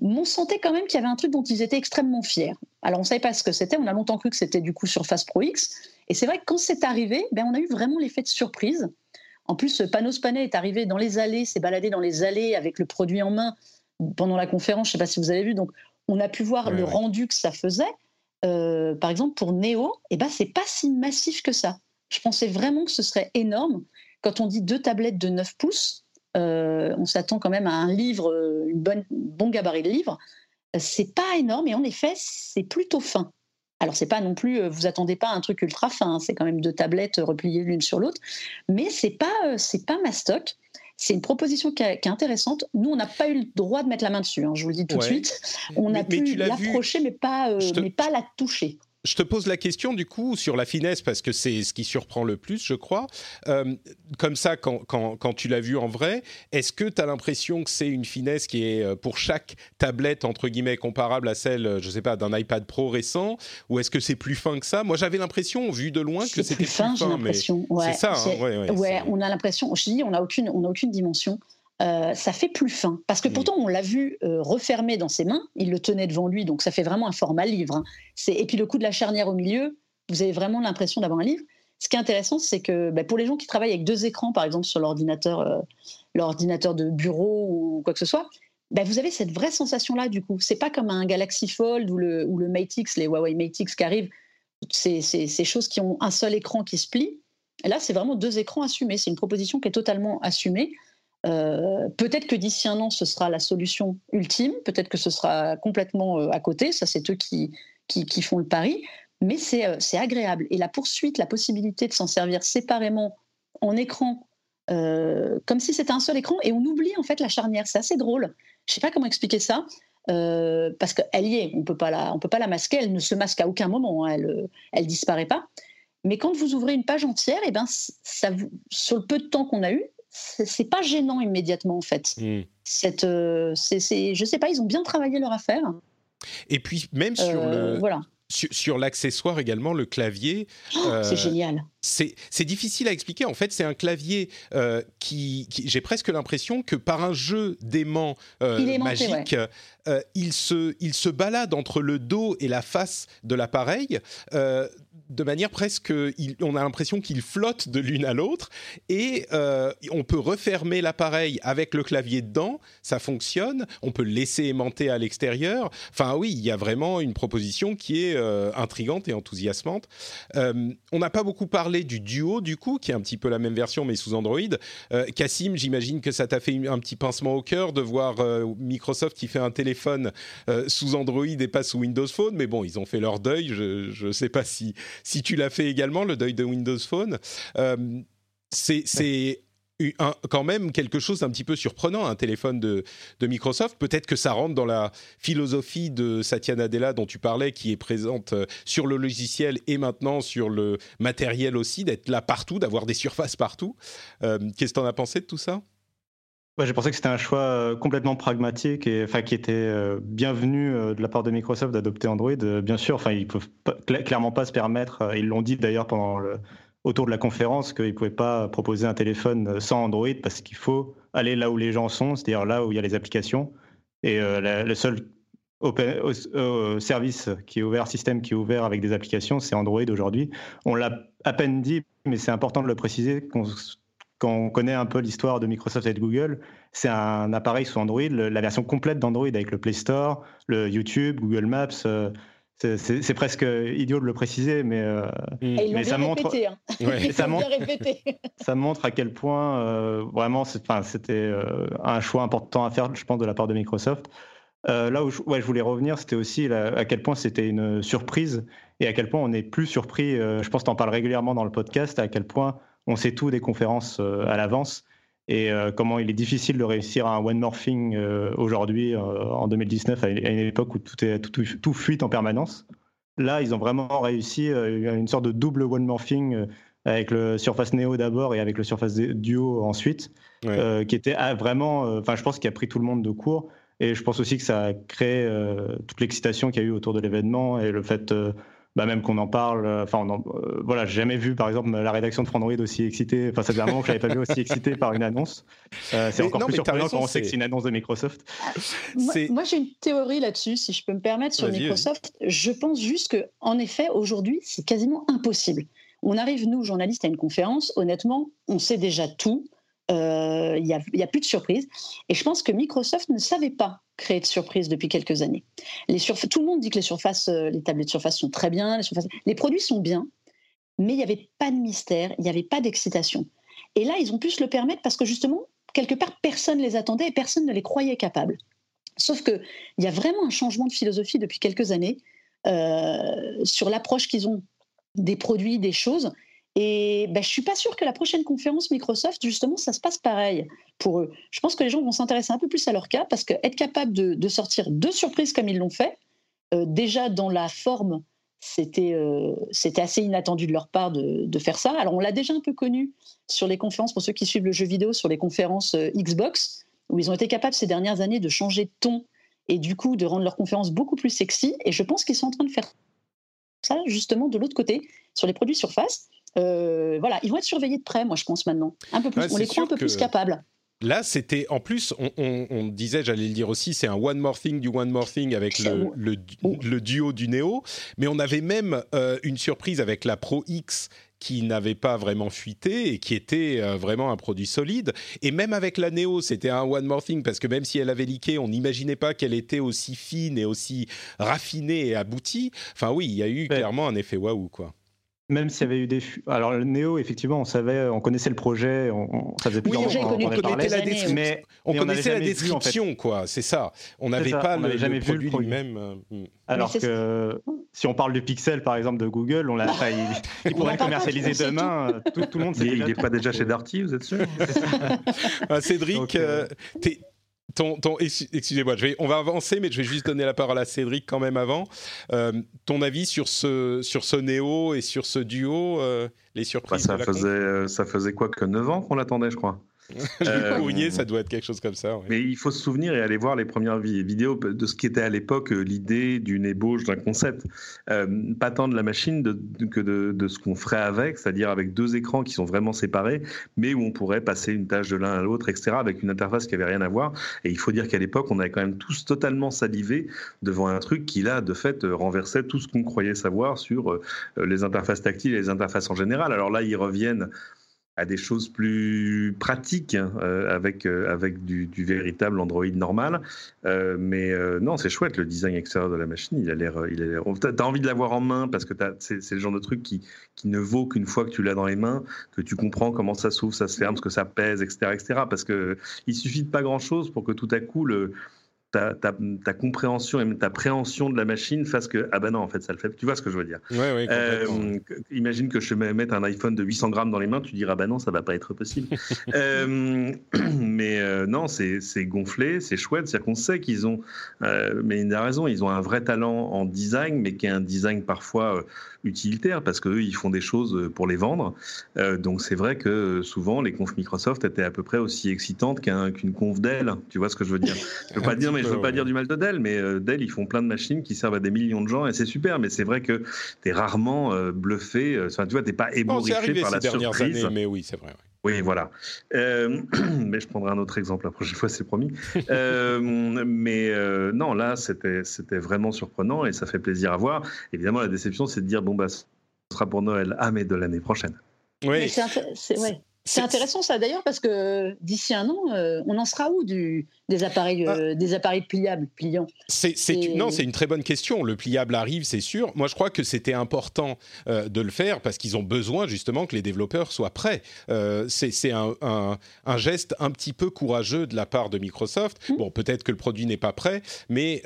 Mais on sentait quand même qu'il y avait un truc dont ils étaient extrêmement fiers. Alors on ne savait pas ce que c'était. On a longtemps cru que c'était du coup Surface Pro X. Et c'est vrai que quand c'est arrivé, ben, on a eu vraiment l'effet de surprise. En plus, Panos Panay est arrivé dans les allées, s'est baladé dans les allées avec le produit en main pendant la conférence. Je ne sais pas si vous avez vu. Donc on a pu voir le rendu que ça faisait. Euh, par exemple, pour Neo, eh ben, c'est pas si massif que ça. Je pensais vraiment que ce serait énorme. Quand on dit deux tablettes de 9 pouces, euh, on s'attend quand même à un livre, euh, une bonne, bon gabarit de livre. C'est pas énorme et en effet, c'est plutôt fin. Alors, c'est pas non plus, vous attendez pas un truc ultra fin, hein. c'est quand même deux tablettes repliées l'une sur l'autre, mais c'est pas, c'est pas mastoc. C'est une proposition qui, est intéressante. Nous, on n'a pas eu le droit de mettre la main dessus, hein, je vous le dis tout de suite. On a pu l'approcher, mais, pas, euh, mais pas la toucher. Je te pose la question du coup sur la finesse parce que c'est ce qui surprend le plus, je crois. Euh, comme ça, quand, quand, tu l'as vu en vrai, est-ce que tu as l'impression que c'est une finesse qui est euh, pour chaque tablette entre guillemets comparable à celle, euh, je sais pas, d'un iPad Pro récent, ou est-ce que c'est plus fin que ça? Moi, j'avais l'impression, vu de loin, que c'était plus fin. J'ai l'impression. Ouais, c'est ça. Hein, ouais, ouais, on a l'impression. Je dis, on n'a aucune, on a aucune dimension. Euh, ça fait plus fin. Parce que mm. pourtant, on l'a vu euh, refermé dans ses mains, il le tenait devant lui, donc ça fait vraiment un format livre. Hein. Et puis le coup de la charnière au milieu, vous avez vraiment l'impression d'avoir un livre. Ce qui est intéressant, c'est que bah, pour les gens qui travaillent avec deux écrans, par exemple sur l'ordinateur, euh, l'ordinateur de bureau ou quoi que ce soit, bah, vous avez cette vraie sensation-là du coup. C'est pas comme un Galaxy Fold ou le, ou le Mate X, les Huawei Mate X qui arrivent, c'est ces choses qui ont un seul écran qui se plie. Et là, c'est vraiment deux écrans assumés. C'est une proposition qui est totalement assumée. Euh, peut-être que d'ici un an, ce sera la solution ultime, peut-être que ce sera complètement euh, à côté, ça c'est eux qui, qui, font le pari, mais euh, c'est agréable. Et la poursuite, la possibilité de s'en servir séparément en écran, comme si c'était un seul écran, et on oublie en fait la charnière, c'est assez drôle. Je ne sais pas comment expliquer ça. parce qu'elle y est, on on peut pas la masquer, elle ne se masque à aucun moment, hein, elle, elle disparaît pas. Mais quand vous ouvrez une page entière, et eh ben, ça, sur le peu de temps qu'on a eu, c'est pas gênant immédiatement en fait. Hmm. Cette, euh, je sais pas, ils ont bien travaillé leur affaire. Et puis même sur euh, le, voilà. Sur, l'accessoire également, le clavier. Oh, c'est euh, génial. C'est difficile à expliquer. En fait, c'est un clavier qui, j'ai presque l'impression que par un jeu d'aimant magique, il, se, il se balade entre le dos et la face de l'appareil de manière presque, on a l'impression qu'il flotte de l'une à l'autre et euh, on peut refermer l'appareil avec le clavier dedans, ça fonctionne. On peut le laisser aimanter à l'extérieur. Enfin oui, il y a vraiment une proposition qui est euh, intrigante et enthousiasmante. Euh, on n'a pas beaucoup parlé du Duo du coup, qui est un petit peu la même version mais sous Android. Cassim, j'imagine que ça t'a fait un petit pincement au cœur de voir Microsoft qui fait un téléphone sous Android et pas sous Windows Phone, mais bon, ils ont fait leur deuil. Je ne sais pas si si tu l'as fait également, le deuil de Windows Phone. Euh, c'est quand même quelque chose d'un petit peu surprenant, un téléphone de, Microsoft. Peut-être que ça rentre dans la philosophie de Satya Nadella dont tu parlais, qui est présente euh, sur le logiciel et maintenant sur le matériel aussi, d'être là partout, d'avoir des surfaces partout. Euh, qu'est-ce que tu en as pensé de tout ça? J'ai pensé que c'était un choix euh, complètement pragmatique et qui était euh, bienvenu euh, de la part de Microsoft d'adopter Android. Bien sûr, enfin ils peuvent clairement pas se permettre. Ils l'ont dit d'ailleurs autour de la conférence qu'ils pouvaient pas proposer un téléphone sans Android parce qu'il faut aller là où les gens sont, c'est-à-dire là où il y a les applications. Et le seul open, service qui est ouvert, système qui est ouvert avec des applications, c'est Android aujourd'hui. On l'a à peine dit, mais c'est important de le préciser. Quand on connaît un peu l'histoire de Microsoft et de Google, c'est un appareil sous Android, la version complète d'Android avec le Play Store, le YouTube, Google Maps. Euh, c'est presque idiot de le préciser, mais, euh, mais ça montre. Répété, hein. ça, montre ça montre à quel point euh, vraiment c'était un choix important à faire, je pense, de la part de Microsoft. là où je, ouais, je voulais revenir, c'était aussi à quel point c'était une surprise et à quel point on n'est plus surpris. je pense que tu en parles régulièrement dans le podcast, à quel point on sait tout des conférences à l'avance et euh, comment il est difficile de réussir un one morphing euh, aujourd'hui euh, en 2019 à une, époque où tout, est, tout, tout, fuite en permanence. Là, ils ont vraiment réussi une sorte de double one morphing avec le Surface Neo d'abord et avec le Surface Duo ensuite, qui était ah, vraiment, enfin, je pense qu'il a pris tout le monde de court. Et je pense aussi que ça a créé toute l'excitation qu'il y a eu autour de l'événement et le fait bah même qu'on en parle. Euh, enfin, euh, voilà, j'ai jamais vu, par exemple, la rédaction de Frandroid aussi excitée. Enfin, ça faisait un moment que je l'avais pas vu aussi excitée par une annonce. Euh, c'est encore plus surprenant quand on sait que c'est une annonce de Microsoft. Moi, j'ai une théorie là-dessus, si je peux me permettre, sur Microsoft. Je pense juste que, en effet, aujourd'hui, c'est quasiment impossible. On arrive, nous, journalistes, à une conférence. Honnêtement, on sait déjà tout. Il n'y a, plus de surprise. Et je pense que Microsoft ne savait pas créer de surprises depuis quelques années. Tout le monde dit que les surfaces, euh, les tablettes de surface sont très bien, les produits sont bien, mais il n'y avait pas de mystère, il n'y avait pas d'excitation. Et là, ils ont pu se le permettre parce que justement, quelque part, personne ne les attendait et personne ne les croyait capables. Sauf qu'il y a vraiment un changement de philosophie depuis quelques années euh, sur l'approche qu'ils ont des produits, des choses. Et ben, je suis pas sûre que la prochaine conférence Microsoft, justement, ça se passe pareil pour eux. Je pense que les gens vont s'intéresser un peu plus à leur cas parce qu'être capable de, sortir deux surprises comme ils l'ont fait, euh, déjà dans la forme, c'était euh, assez inattendu de leur part de, faire ça. Alors on l'a déjà un peu connu sur les conférences, pour ceux qui suivent le jeu vidéo, sur les conférences euh, Xbox, où ils ont été capables ces dernières années de changer de ton et du coup de rendre leurs conférences beaucoup plus sexy. Et je pense qu'ils sont en train de faire ça justement de l'autre côté, sur les produits Surface. Euh, voilà, ils vont être surveillés de près, moi je pense maintenant. Un peu plus, on les croit un peu plus capables. Là, c'était en plus, on, disait, j'allais le dire aussi, c'est un one more thing du one more thing avec le, le, duo du Neo, mais on avait même euh, une surprise avec la Pro X qui n'avait pas vraiment fuité et qui était euh, vraiment un produit solide. Et même avec la Neo, c'était un one more thing parce que même si elle avait leaké, on n'imaginait pas qu'elle était aussi fine et aussi raffinée et aboutie. Enfin oui, il y a eu clairement un effet waouh quoi. Même s'il y avait eu des. Alors, le Néo, effectivement, on savait, on connaissait le projet, on, ça faisait plus oui, on, on, connaissait la, description, mais, on connaissait la description, quoi, c'est ça. On n'avait pas le, jamais vu le produit lui-même. Euh, hmm. Alors que si on parle du Pixel, par exemple, de Google, on l'a, il, pourrait le commercialiser demain. Euh, tout, tout, le monde sait. Il n'est pas déjà chez Darty, vous êtes sûr ah, Cédric, euh, t'es excusez-moi, on va avancer, mais je vais juste donner la parole à Cédric quand même avant. Euh, ton avis sur ce, sur ce Néo et sur ce duo, euh, les surprises bah, ça, faisait, euh, ça faisait quoi que 9 ans qu'on l'attendait, je crois euh, ça doit être quelque chose comme ça. Mais il faut se souvenir et aller voir les premières vidéos de ce qui était à l'époque euh, l'idée d'une ébauche d'un concept. Euh, pas tant de la machine que de, ce qu'on ferait avec, c'est-à-dire avec deux écrans qui sont vraiment séparés, mais où on pourrait passer une tâche de l'un à l'autre, etc., avec une interface qui avait rien à voir. Et il faut dire qu'à l'époque, on avait quand même tous totalement salivé devant un truc qui, là, de fait, renversait tout ce qu'on croyait savoir sur les interfaces tactiles et les interfaces en général. Alors là, ils reviennent à des choses plus pratiques hein, euh, avec, euh, avec du, véritable Android normal. Euh, mais non, c'est chouette le design extérieur de la machine. Il a l'air. Tu as envie de l'avoir en main parce que c'est le genre de truc qui, qui ne vaut qu'une fois que tu l'as dans les mains, que tu comprends comment ça s'ouvre, ça se ferme, ce que ça pèse, etc. etc. parce qu'il suffit de pas grand chose pour que tout à coup le ta, ta, compréhension et ta préhension de la machine fasse que ah ben non en fait ça le fait. Tu vois ce que je veux dire? Euh, imagine que je te mets un iPhone de 800 grammes dans les mains tu diras bah non ça va pas être possible. Euh, mais euh, non c'est gonflé c'est chouette c'est à dire qu'on sait qu'ils ont mais il a raison ils ont un vrai talent en design mais qui est un design parfois utilitaire parce qu'eux, ils font des choses euh, pour les vendre. Euh, donc c'est vrai que euh, souvent, les confs Microsoft étaient à peu près aussi excitantes qu'une conf Dell. Tu vois ce que je veux dire? Je veux pas dire, mais je veux pas dire du mal de Dell, mais Dell, ils font plein de machines qui servent à des millions de gens et c'est super. Mais c'est vrai que tu es rarement bluffé. Enfin, tu vois, t'es pas ébouriffé par la surprise. mais oui, c'est vrai. Oui, voilà. Euh, mais je prendrai un autre exemple la prochaine fois, c'est promis. Euh, mais euh, non, là, c'était vraiment surprenant et ça fait plaisir à voir. Évidemment, la déception, c'est de dire bon, bah, ce sera pour Noël, ah, mais de l'année prochaine. Oui. C'est ouais. C'est intéressant ça d'ailleurs parce que d'ici un an, euh, on en sera où du, des appareils, ah. euh, des appareils pliables, pliants c'est, Non, c'est une très bonne question. Le pliable arrive, c'est sûr. Moi, je crois que c'était important euh, de le faire parce qu'ils ont besoin justement que les développeurs soient prêts. c'est, un, un, geste un petit peu courageux de la part de Microsoft. Mmh. Bon, peut-être que le produit n'est pas prêt, mais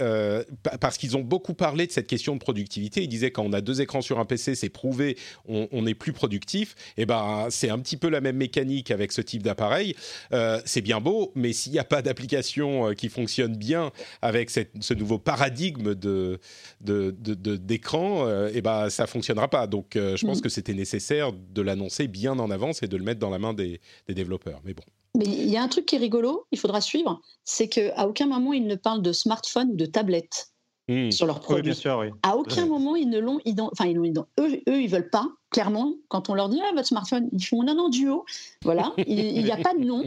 parce qu'ils ont beaucoup parlé de cette question de productivité. Ils disaient quand on a deux écrans sur un PC, c'est prouvé, on, on est plus productif. Et eh ben, c'est un petit peu la même mécanique mécanique avec ce type d'appareil, euh, c'est bien beau, mais s'il n'y a pas d'application euh, qui fonctionne bien avec ce nouveau paradigme de, d'écran, de, de, euh, eh ben, ça fonctionnera pas. Donc, je pense mm. que c'était nécessaire de l'annoncer bien en avance et de le mettre dans la main des, des développeurs. Mais bon. Mais il y a un truc qui est rigolo, il faudra suivre, c'est qu'à aucun moment ils ne parlent de smartphone ou de tablette. Hmm. sur leurs produits. bien sûr, oui. À aucun moment ils ne l'ont, enfin ils l'ont, eux, eux ils veulent pas. Clairement, quand on leur dit ah, votre smartphone, ils font non non duo. Voilà, il n'y a pas de nom.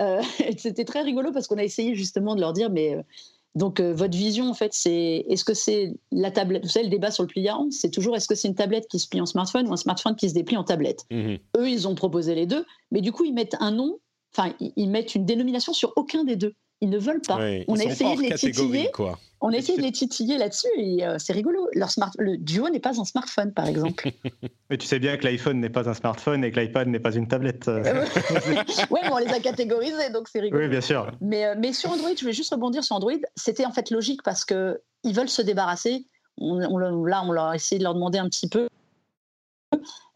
Euh, c'était très rigolo parce qu'on a essayé justement de leur dire mais euh, donc euh, votre vision en fait c'est est-ce que c'est la tablette? Vous savez le débat sur le pliant c'est toujours est-ce que c'est une tablette qui se plie en smartphone ou un smartphone qui se déplie en tablette? Hmm. Eux ils ont proposé les deux, mais du coup ils mettent un nom, enfin ils mettent une dénomination sur aucun des deux. Ils ne veulent pas. on a essayé de les titiller. Quoi. On a essayé de les titiller là-dessus et euh, c'est rigolo. Leur smart... Le Duo n'est pas un smartphone, par exemple. Mais tu sais bien que l'iPhone n'est pas un smartphone et que l'iPad n'est pas une tablette. oui, mais on les a catégorisés, donc c'est rigolo. Oui, bien sûr. Mais, euh, mais sur Android, je vais juste rebondir sur Android. C'était en fait logique parce que ils veulent se débarrasser. On, là, on a essayé de leur demander un petit peu.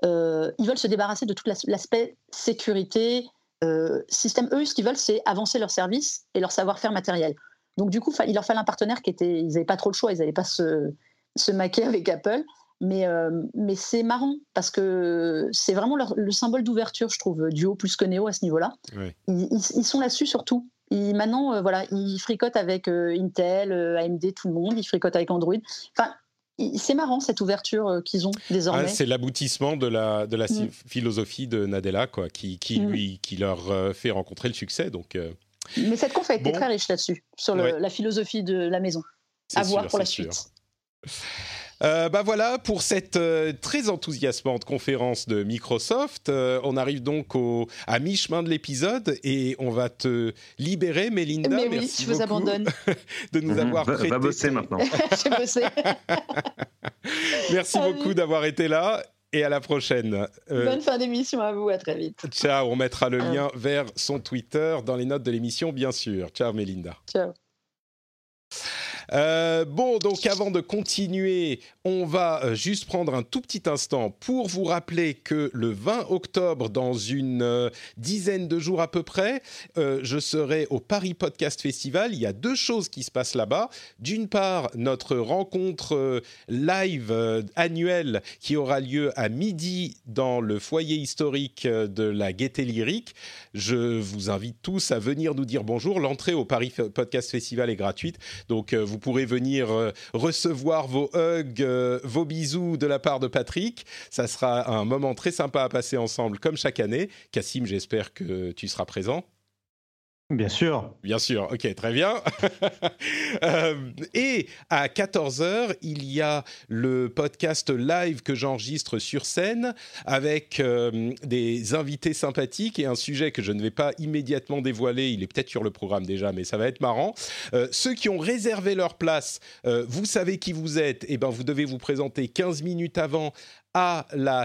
Euh, ils veulent se débarrasser de tout l'aspect sécurité, euh, système, eux, ce qu'ils veulent, c'est avancer leur service et leur savoir-faire matériel. Donc, du coup, il leur fallait un partenaire qui était. Ils n'avaient pas trop le choix, ils n'allaient pas se, se maquer avec Apple. Mais, euh, mais c'est marrant parce que c'est vraiment le symbole d'ouverture, je trouve, Duo plus que Neo à ce niveau-là. Ils, sont là-dessus surtout. Ils, maintenant, euh, voilà, ils fricotent avec Intel, AMD, tout le monde. Ils fricotent avec Android. Enfin, c'est marrant cette ouverture euh, qu'ils ont désormais. Ah, c'est l'aboutissement de la, de la mm. philosophie de Nadella, quoi, qui, qui mm. lui, qui leur euh, fait rencontrer le succès. Donc, euh. Mais cette conf a été très riche là-dessus, sur la philosophie de la maison. À voir pour la suite. Euh, bah voilà pour cette euh, très enthousiasmante conférence de Microsoft. Euh, on arrive donc au, à mi-chemin de l'épisode et on va te libérer, Mélinda. Mais oui, merci je vous abandonne. de nous mhm. avoir prêté. Va bosser maintenant. J'ai bossé. merci beaucoup d'avoir été là et à la prochaine. Bonne fin d'émission à vous, à très vite. Ciao, on mettra le lien vers son Twitter dans les notes de l'émission, bien sûr. Ciao, Mélinda. Ciao. Euh, bon, donc avant de continuer, on va euh, juste prendre un tout petit instant pour vous rappeler que le 20 octobre, dans une euh, dizaine de jours à peu près, je serai au Paris Podcast Festival. Il y a deux choses qui se passent là-bas. D'une part, notre rencontre live annuelle qui aura lieu à midi dans le foyer historique de la Gaieté Lyrique. Je vous invite tous à venir nous dire bonjour. L'entrée au Paris Podcast Festival est gratuite, donc pourrez venir euh, recevoir vos hugs, euh, vos bisous de la part de Patrick. Ça sera un moment très sympa à passer ensemble comme chaque année. Cassim, j'espère que tu seras présent. Bien sûr. Bien sûr, ok, très bien. Euh, et à 14h, il y a le podcast live que j'enregistre sur scène avec euh, des invités sympathiques et un sujet que je ne vais pas immédiatement dévoiler, il est peut-être sur le programme déjà, mais ça va être marrant. Euh, ceux qui ont réservé leur place, vous savez qui vous êtes, et eh ben vous devez vous présenter 15 minutes avant à la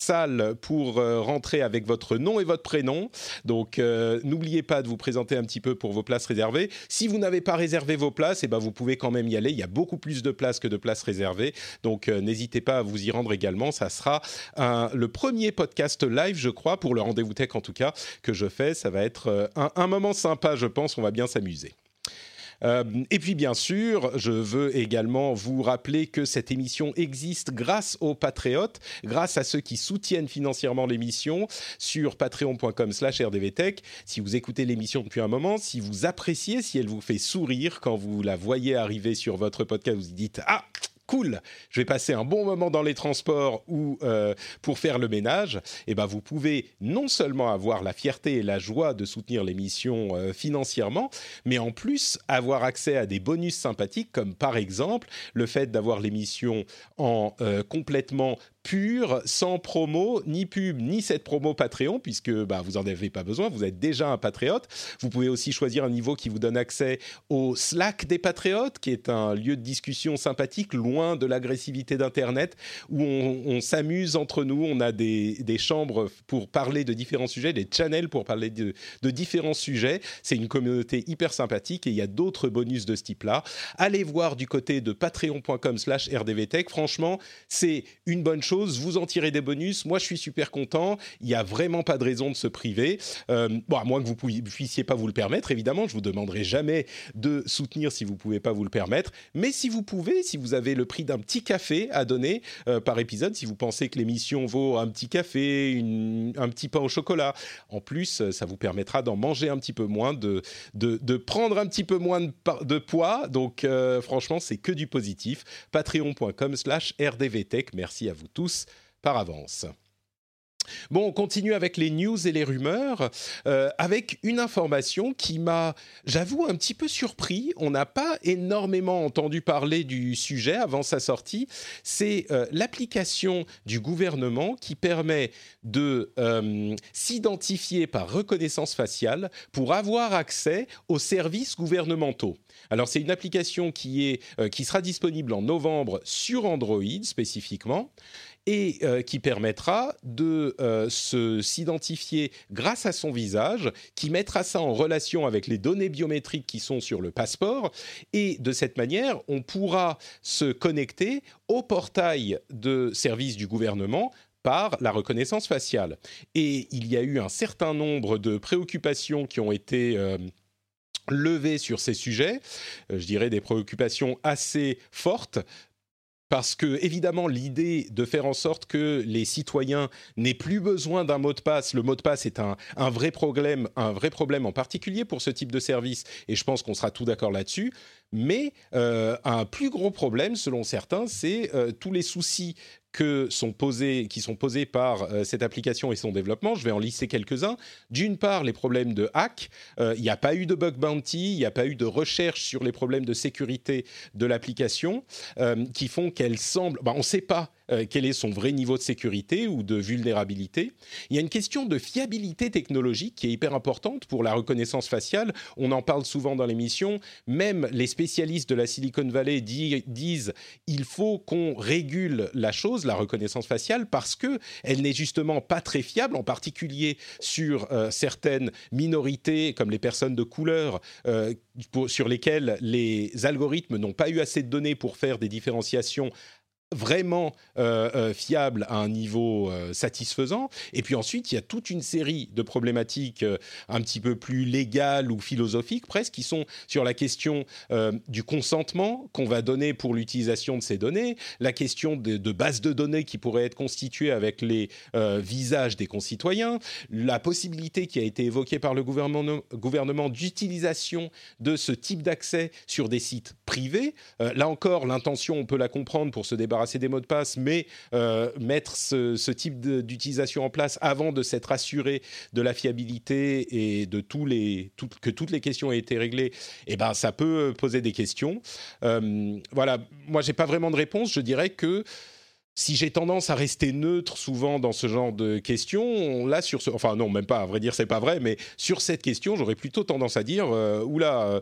Salle pour euh, rentrer avec votre nom et votre prénom. Donc euh, n'oubliez pas de vous présenter un petit peu pour vos places réservées. Si vous n'avez pas réservé vos places, eh ben vous pouvez quand même y aller. Il y a beaucoup plus de places que de places réservées. Donc euh, n'hésitez pas à vous y rendre également. Ça sera le premier podcast live, je crois, pour le rendez-vous tech en tout cas, que je fais. Ça va être un moment sympa, je pense. On va bien s'amuser. Euh, et puis bien sûr, je veux également vous rappeler que cette émission existe grâce aux patriotes, grâce à ceux qui soutiennent financièrement l'émission sur patreon.com/rdvtech. Si vous écoutez l'émission depuis un moment, si vous appréciez, si elle vous fait sourire quand vous la voyez arriver sur votre podcast, vous dites ah cool, je vais passer un bon moment dans les transports ou euh, pour faire le ménage, et eh ben vous pouvez non seulement avoir la fierté et la joie de soutenir l'émission euh, financièrement, mais en plus avoir accès à des bonus sympathiques comme par exemple le fait d'avoir l'émission en euh, complètement pur, sans promo, ni pub, ni cette promo Patreon, puisque bah, vous n'en avez pas besoin, vous êtes déjà un patriote. Vous pouvez aussi choisir un niveau qui vous donne accès au Slack des patriotes, qui est un lieu de discussion sympathique, loin de l'agressivité d'Internet, où on, s'amuse entre nous, on a des, chambres pour parler de différents sujets, des channels pour parler de, de différents sujets. C'est une communauté hyper sympathique et il y a d'autres bonus de ce type-là. Allez voir du côté de patreon.com slash rdvtech. Franchement, c'est une bonne chose vous en tirez des bonus. Moi, je suis super content. Il n'y a vraiment pas de raison de se priver. Euh, bon, à moins que vous ne puissiez pas vous le permettre, évidemment. Je vous demanderai jamais de soutenir si vous ne pouvez pas vous le permettre. Mais si vous pouvez, si vous avez le prix d'un petit café à donner euh, par épisode, si vous pensez que l'émission vaut un petit café, un petit pain au chocolat, en plus, euh, ça vous permettra d'en manger un petit peu moins, de, de, prendre un petit peu moins de, poids. Donc, franchement, c'est que du positif. Patreon.com slash rdvtech. Merci à vous tous par avance. Bon, on continue avec les news et les rumeurs, euh, avec une information qui m'a, j'avoue, un petit peu surpris. On n'a pas énormément entendu parler du sujet avant sa sortie. C'est euh, l'application du gouvernement qui permet de euh, s'identifier par reconnaissance faciale pour avoir accès aux services gouvernementaux. Alors, c'est une application qui, est, qui sera disponible en novembre sur Android spécifiquement et euh, qui permettra de euh, s'identifier grâce à son visage, qui mettra ça en relation avec les données biométriques qui sont sur le passeport. Et de cette manière, on pourra se connecter au portail de services du gouvernement par la reconnaissance faciale. Et il y a eu un certain nombre de préoccupations qui ont été... Euh, levées sur ces sujets, je dirais des préoccupations assez fortes, parce que évidemment l'idée de faire en sorte que les citoyens n'aient plus besoin d'un mot de passe, le mot de passe est un, vrai problème, un vrai problème en particulier pour ce type de service, et je pense qu'on sera tout d'accord là-dessus. Mais euh, un plus gros problème, selon certains, c'est euh, tous les soucis qui sont posés par euh, cette application et son développement. Je vais en lister quelques-uns. D'une part, les problèmes de hack. Il n'y a pas eu de bug bounty, il n'y a pas eu de recherche sur les problèmes de sécurité de l'application qui font qu'elle semble. Bah, on ne sait pas euh, quel est son vrai niveau de sécurité ou de vulnérabilité? Il y a une question de fiabilité technologique qui est hyper importante pour la reconnaissance faciale. On en parle souvent dans l'émission. Même les spécialistes de la Silicon Valley disent il faut qu'on régule la chose, la reconnaissance faciale, parce que elle n'est justement pas très fiable, en particulier sur euh, certaines minorités comme les personnes de couleur, euh, sur lesquelles les algorithmes n'ont pas eu assez de données pour faire des différenciations vraiment euh, euh, fiable à un niveau euh, satisfaisant. Et puis ensuite, il y a toute une série de problématiques un petit peu plus légales ou philosophiques presque, qui sont sur la question du consentement qu'on va donner pour l'utilisation de ces données, la question de, bases de données qui pourraient être constituées avec les visages des concitoyens, la possibilité qui a été évoquée par le gouvernement, gouvernement d'utilisation de ce type d'accès sur des sites privés. là encore, l'intention, on peut la comprendre pour se débarrasser assez des mots de passe, mais euh, mettre ce, type d'utilisation en place avant de s'être assuré de la fiabilité et de tous les, que toutes les questions aient été réglées, eh ben, ça peut poser des questions. Euh, voilà, moi, j'ai pas vraiment de réponse. Je dirais que si j'ai tendance à rester neutre souvent dans ce genre de questions, là sur ce, enfin non même pas, à vrai dire c'est pas vrai, mais sur cette question j'aurais plutôt tendance à dire euh, oula,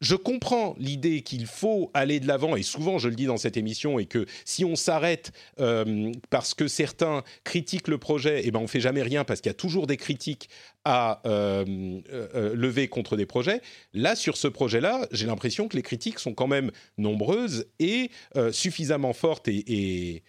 je comprends l'idée qu'il faut aller de l'avant, et souvent je le dis dans cette émission, et que si on s'arrête euh, parce que certains critiquent le projet, et eh ben on fait jamais rien parce qu'il y a toujours des critiques à euh, euh, lever contre des projets. Là, sur ce projet-là, j'ai l'impression que les critiques sont quand même nombreuses et suffisamment fortes et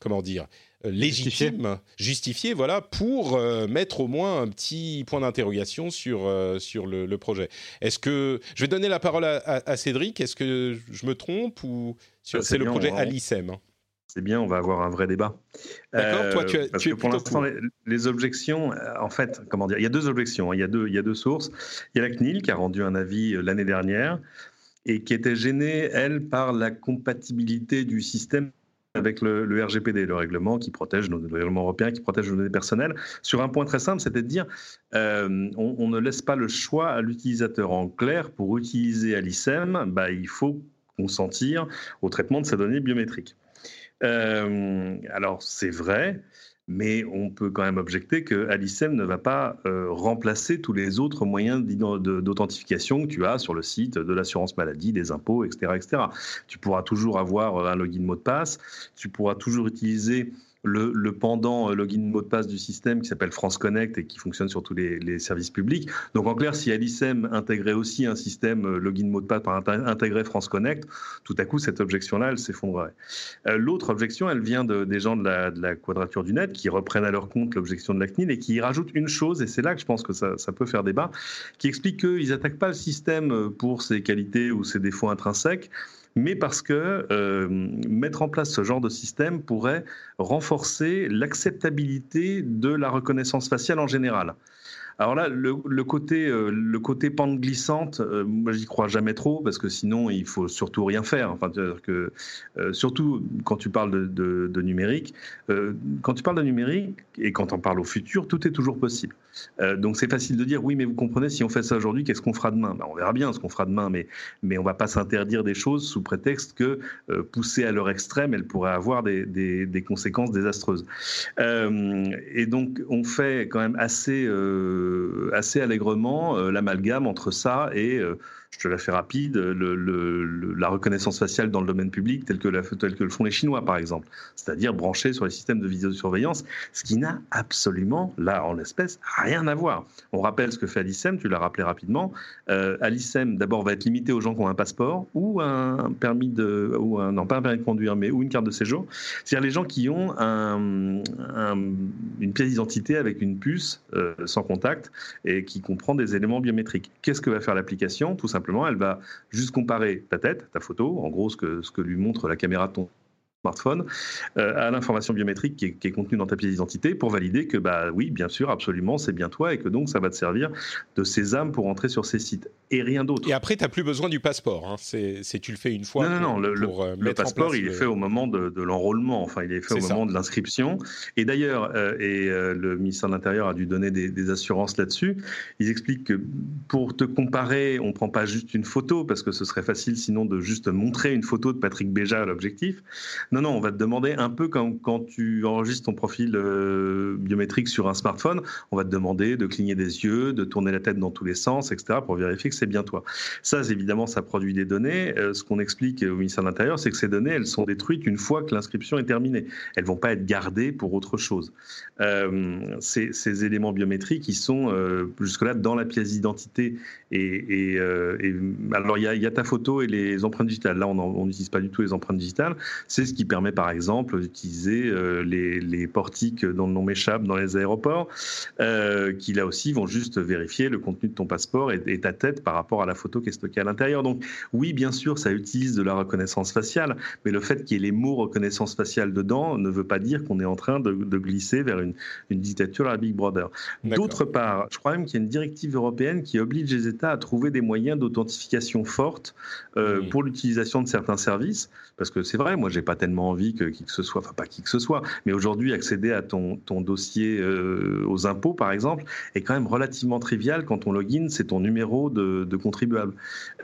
comment dire légitime, justifié, voilà, pour euh, mettre au moins un petit point d'interrogation sur, euh, sur le, projet. Est-ce que je vais donner la parole à, Cédric Est-ce que je me trompe ou c'est le projet Alicem hein c'est bien, on va avoir un vrai débat. D'accord, toi tu, es, parce que pour l'instant, les, objections, en fait, comment dire, il y a deux objections, hein. il, y a deux, il y a deux sources. Il y a la CNIL qui a rendu un avis l'année dernière et qui était gênée, elle, par la compatibilité du système avec le, RGPD, le règlement qui protège règlement européen qui protège nos données personnelles, sur un point très simple, c'était de dire euh, on, ne laisse pas le choix à l'utilisateur. En clair, pour utiliser Alicem, bah, il faut consentir au traitement de ses données biométriques. Euh, alors c'est vrai, mais on peut quand même objecter que Alicem ne va pas euh, remplacer tous les autres moyens d'authentification que tu as sur le site de l'assurance maladie, des impôts, etc., etc. Tu pourras toujours avoir un login mot de passe, tu pourras toujours utiliser le, pendant euh, login mot de passe du système qui s'appelle France Connect et qui fonctionne sur tous les, services publics. Donc en clair, si Alicem intégrait aussi un système euh, login mot de passe par intégrer France Connect, tout à coup cette objection-là, elle s'effondrerait. Euh, l'autre objection, elle vient de, des gens de la, Quadrature du Net qui reprennent à leur compte l'objection de la CNIL et qui y rajoutent une chose, et c'est là que je pense que ça, ça peut faire débat, qui explique qu'ils n'attaquent pas le système pour ses qualités ou ses défauts intrinsèques, mais parce que euh, mettre en place ce genre de système pourrait renforcer l'acceptabilité de la reconnaissance faciale en général. Alors là, le, côté, euh, le côté pente glissante, euh, moi j'y crois jamais trop parce que sinon il faut surtout rien faire. Enfin, que euh, surtout quand tu parles de, numérique, quand tu parles de numérique et quand on parle au futur, tout est toujours possible. donc c'est facile de dire oui, mais vous comprenez, si on fait ça aujourd'hui, qu'est-ce qu'on fera demain? Ben, On verra bien ce qu'on fera demain, mais mais on va pas s'interdire des choses sous prétexte que poussées à leur extrême, elles pourraient avoir des, des, conséquences désastreuses. et donc on fait quand même assez euh, assez allègrement euh, l'amalgame entre ça et euh, je te la fais rapide, la reconnaissance faciale dans le domaine public tel que, le font les Chinois, par exemple, c'est-à-dire branché sur les systèmes de vidéosurveillance, ce qui n'a absolument, là, en l'espèce, rien à voir. On rappelle ce que fait Alicem, tu l'as rappelé rapidement. Euh, d'abord, va être limité aux gens qui ont un passeport ou un permis de, ou un, non pas un permis de conduire, mais ou une carte de séjour, c'est-à-dire les gens qui ont un, une pièce d'identité avec une puce euh, sans contact et qui comprend des éléments biométriques. Qu'est-ce que va faire l'application? Tout simplement elle va juste comparer ta tête, ta photo, en gros ce que, ce que lui montre la caméra ton smartphone euh, à l'information biométrique qui est, contenue dans ta pièce d'identité pour valider que bah oui bien sûr absolument c'est bien toi et que donc ça va te servir de sésame pour entrer sur ces sites et rien d'autre. Et après tu n'as plus besoin du passeport, hein. c'est tu le fais une fois. Non non non le, euh, passeport il est fait au moment de, l'enrôlement, enfin il est fait au moment de l'inscription et d'ailleurs euh, et le ministère de l'Intérieur a dû donner des, des assurances là-dessus. Ils expliquent que pour te comparer on prend pas juste une photo parce que ce serait facile sinon de juste montrer une photo de Patrick Béja à l'objectif. Non, non, on va te demander un peu comme quand tu enregistres ton profil euh, biométrique sur un smartphone, on va te demander de cligner des yeux, de tourner la tête dans tous les sens, etc., pour vérifier que c'est bien toi. Ça, évidemment, ça produit des données. Euh, ce qu'on explique au ministère de l'Intérieur, c'est que ces données, elles sont détruites une fois que l'inscription est terminée. Elles vont pas être gardées pour autre chose. Euh, ces, éléments biométriques, ils sont jusque-là dans la pièce d'identité. Et, alors, il y, a, ta photo et les empreintes digitales. Là, on n'utilise pas du tout les empreintes digitales. C'est ce qui permet par exemple d'utiliser euh, les, portiques dont le nom m'échappe dans les aéroports, euh, qui là aussi vont juste vérifier le contenu de ton passeport et, ta tête par rapport à la photo qui est stockée à l'intérieur. Donc oui, bien sûr, ça utilise de la reconnaissance faciale, mais le fait qu'il y ait les mots reconnaissance faciale dedans ne veut pas dire qu'on est en train de, glisser vers une, dictature à la Big Brother. D'autre part, je crois même qu'il y a une directive européenne qui oblige les États à trouver des moyens d'authentification fortes euh, pour l'utilisation de certains services, parce que c'est vrai, moi j'ai pas tellement envie que qui que ce soit, enfin pas qui que ce soit, mais aujourd'hui accéder à ton, ton dossier euh, aux impôts par exemple est quand même relativement trivial quand ton login c'est ton numéro de, de contribuable.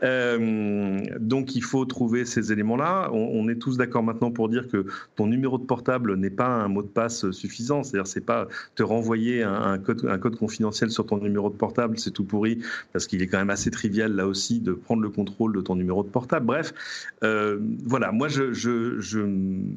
Euh, donc il faut trouver ces éléments-là. On, on, est tous d'accord maintenant pour dire que ton numéro de portable n'est pas un mot de passe suffisant, c'est-à-dire c'est pas te renvoyer un, code, un code confidentiel sur ton numéro de portable, c'est tout pourri parce qu'il est quand même assez trivial là aussi de prendre le contrôle de ton numéro de portable. Bref, euh, voilà, moi je,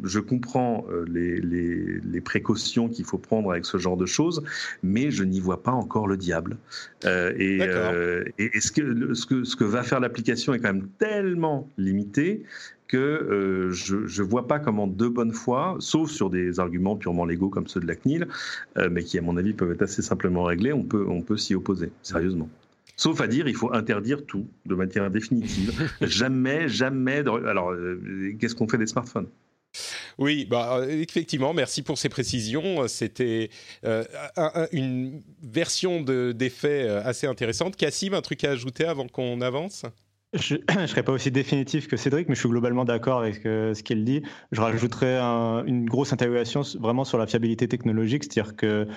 je comprends euh, les, les, les précautions qu'il faut prendre avec ce genre de choses, mais je n'y vois pas encore le diable. Euh, et, euh, et, et ce, que, ce, que, ce que va faire l'application est quand même tellement limité que euh, je ne vois pas comment de bonne foi, sauf sur des arguments purement légaux comme ceux de la CNIL, euh, mais qui à mon avis peuvent être assez simplement réglés, on peut, on peut s'y opposer, sérieusement. Sauf à dire, il faut interdire tout de manière définitive. jamais, jamais. De... Alors, euh, qu'est-ce qu'on fait des smartphones? Oui, bah, effectivement, merci pour ces précisions. C'était euh, un, une version d'effet de, assez intéressante. Cassim, un truc à ajouter avant qu'on avance? Je ne serais pas aussi définitif que Cédric, mais je suis globalement d'accord avec euh, ce qu'il dit. Je rajouterais un, une grosse interrogation vraiment sur la fiabilité technologique, c'est-à-dire que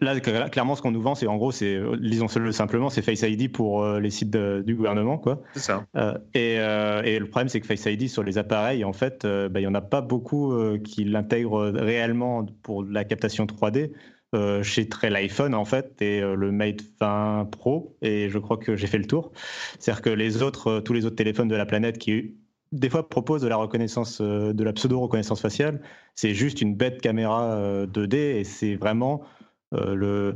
là, clairement, ce qu'on nous vend, c'est en gros, c'est, lisons-le simplement, c'est Face ID pour euh, les sites de, du gouvernement, quoi. C'est ça. Euh, et, euh, et, le problème, c'est que Face ID sur les appareils, en fait, bah, il n'y en a pas beaucoup qui l'intègrent réellement pour la captation 3D. Euh, chez très l'iPhone en fait et euh, le Mate 20 Pro et je crois que j'ai fait le tour. C'est-à-dire que les autres, euh, tous les autres téléphones de la planète qui des fois proposent de la reconnaissance, de la pseudo reconnaissance faciale, c'est juste une bête caméra 2D et c'est vraiment le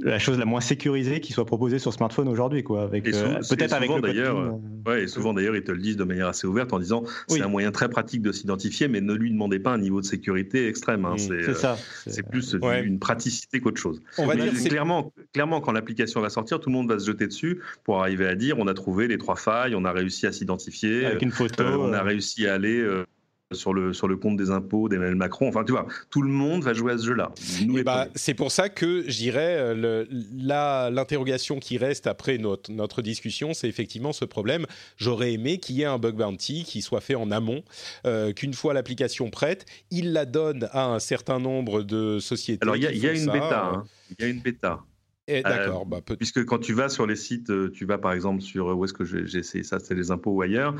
la chose la moins sécurisée qui soit proposée sur smartphone aujourd'hui, quoi. Avec euh, peut-être avec le d'ailleurs, euh, ouais, et souvent d'ailleurs ils te le disent de manière assez ouverte en disant c'est oui. un moyen très pratique de s'identifier, mais ne lui demandez pas un niveau de sécurité extrême. Hein. c'est euh, ça. C'est plus ouais. une praticité qu'autre chose. On va dire clairement, clairement, quand l'application va sortir, tout le monde va se jeter dessus pour arriver à dire on a trouvé les trois failles, on a réussi à s'identifier, avec une photo, euh, on a réussi à aller sur le, sur le compte des impôts d'Emmanuel Macron. Enfin, tu vois, tout le monde va jouer à ce jeu-là. Bah, c'est pour ça que je dirais euh, l'interrogation qui reste après notre, notre discussion, c'est effectivement ce problème. J'aurais aimé qu'il y ait un bug bounty qui soit fait en amont, euh, qu'une fois l'application prête, il la donne à un certain nombre de sociétés. Alors, il y, y, a une bêta. Hein. Il y a une bêta. D'accord. Euh, bah, puisque quand tu vas sur les sites, euh, tu vas par exemple sur où est-ce que j'ai essayé ça, c'est les impôts ou ailleurs,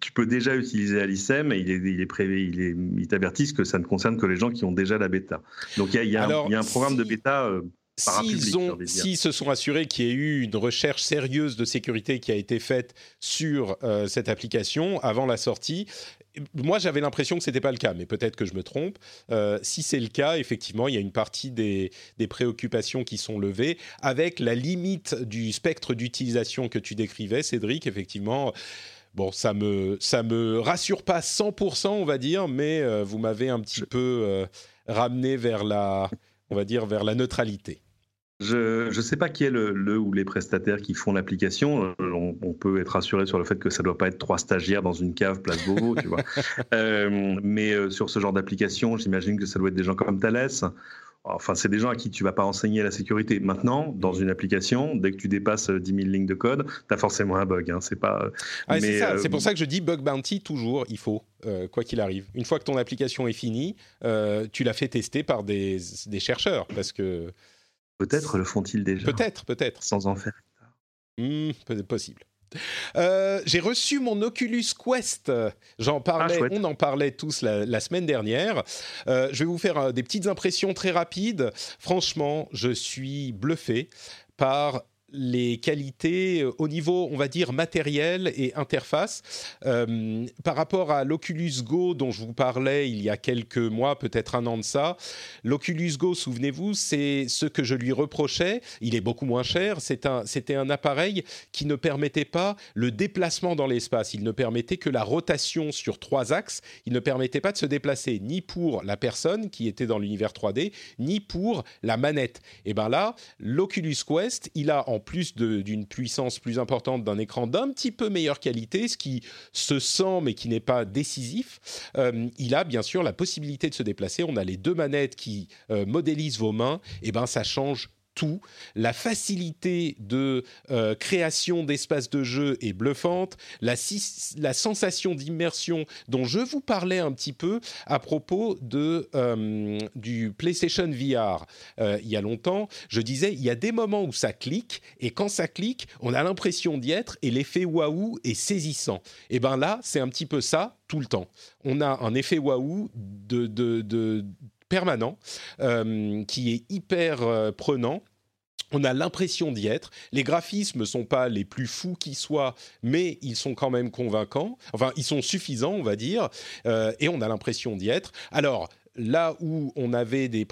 tu peux déjà utiliser Alicem et il est, il est prévu, il est, t'avertissent que ça ne concerne que les gens qui ont déjà la bêta. Donc il y a, y a, Alors, un, y a un programme si... de bêta. Euh, S'ils s'ils se sont assurés qu'il y ait eu une recherche sérieuse de sécurité qui a été faite sur euh, cette application avant la sortie, moi, j'avais l'impression que ce n'était pas le cas, mais peut-être que je me trompe. Euh, si c'est le cas, effectivement, il y a une partie des, des, préoccupations qui sont levées, avec la limite du spectre d'utilisation que tu décrivais, Cédric, effectivement. Bon, ça me ça me rassure pas 100%, on va dire, mais euh, vous m'avez un petit peu euh, ramené vers la, on va dire, vers la neutralité. Je ne sais pas qui est le, le, ou les prestataires qui font l'application. On, on, peut être rassuré sur le fait que ça ne doit pas être trois stagiaires dans une cave place Beauvau, tu vois. Euh, mais euh, sur ce genre d'application, j'imagine que ça doit être des gens comme Thales. Enfin, c'est des gens à qui tu vas pas enseigner la sécurité. Maintenant, dans une application, dès que tu dépasses 10 000 lignes de code, tu as forcément un bug. Hein. C'est pas. Ah, c'est euh... pour ça que je dis bug bounty toujours. Il faut, euh, quoi qu'il arrive. Une fois que ton application est finie, euh, tu l'as fait tester par des, des chercheurs, parce que Peut-être le font-ils déjà. Peut-être, peut-être. Sans en faire. Mmh, peut-être possible. Euh, j'ai reçu mon Oculus Quest. J'en parlais, ah, on en parlait tous la, la semaine dernière. Euh, je vais vous faire euh, des petites impressions très rapides. Franchement, je suis bluffé par les qualités au niveau, on va dire, matériel et interface. Euh, par rapport à l'Oculus Go dont je vous parlais il y a quelques mois, peut-être un an de ça, l'Oculus Go, souvenez-vous, c'est ce que je lui reprochais. Il est beaucoup moins cher. C'est un, c'était un appareil qui ne permettait pas le déplacement dans l'espace. Il ne permettait que la rotation sur trois axes. Il ne permettait pas de se déplacer ni pour la personne qui était dans l'univers 3D, ni pour la manette. Et bien là, l'Oculus Quest, il a en plus d'une puissance plus importante d'un écran d'un petit peu meilleure qualité, ce qui se sent mais qui n'est pas décisif, euh, il a bien sûr la possibilité de se déplacer. On a les deux manettes qui euh, modélisent vos mains, et ben ça change tout. La facilité de euh, création d'espaces de jeu est bluffante. La, sensation d'immersion dont je vous parlais un petit peu à propos de, euh, du PlayStation VR euh, il y a longtemps, je disais, il y a des moments où ça clique et quand ça clique, on a l'impression d'y être et l'effet waouh est saisissant. Et bien là, c'est un petit peu ça tout le temps. On a un effet waouh de, de permanent qui est hyper prenant on a l'impression d'y être. Les graphismes ne sont pas les plus fous qui soient, mais ils sont quand même convaincants. Enfin, ils sont suffisants, on va dire, euh, et on a l'impression d'y être. Alors, là où on avait des,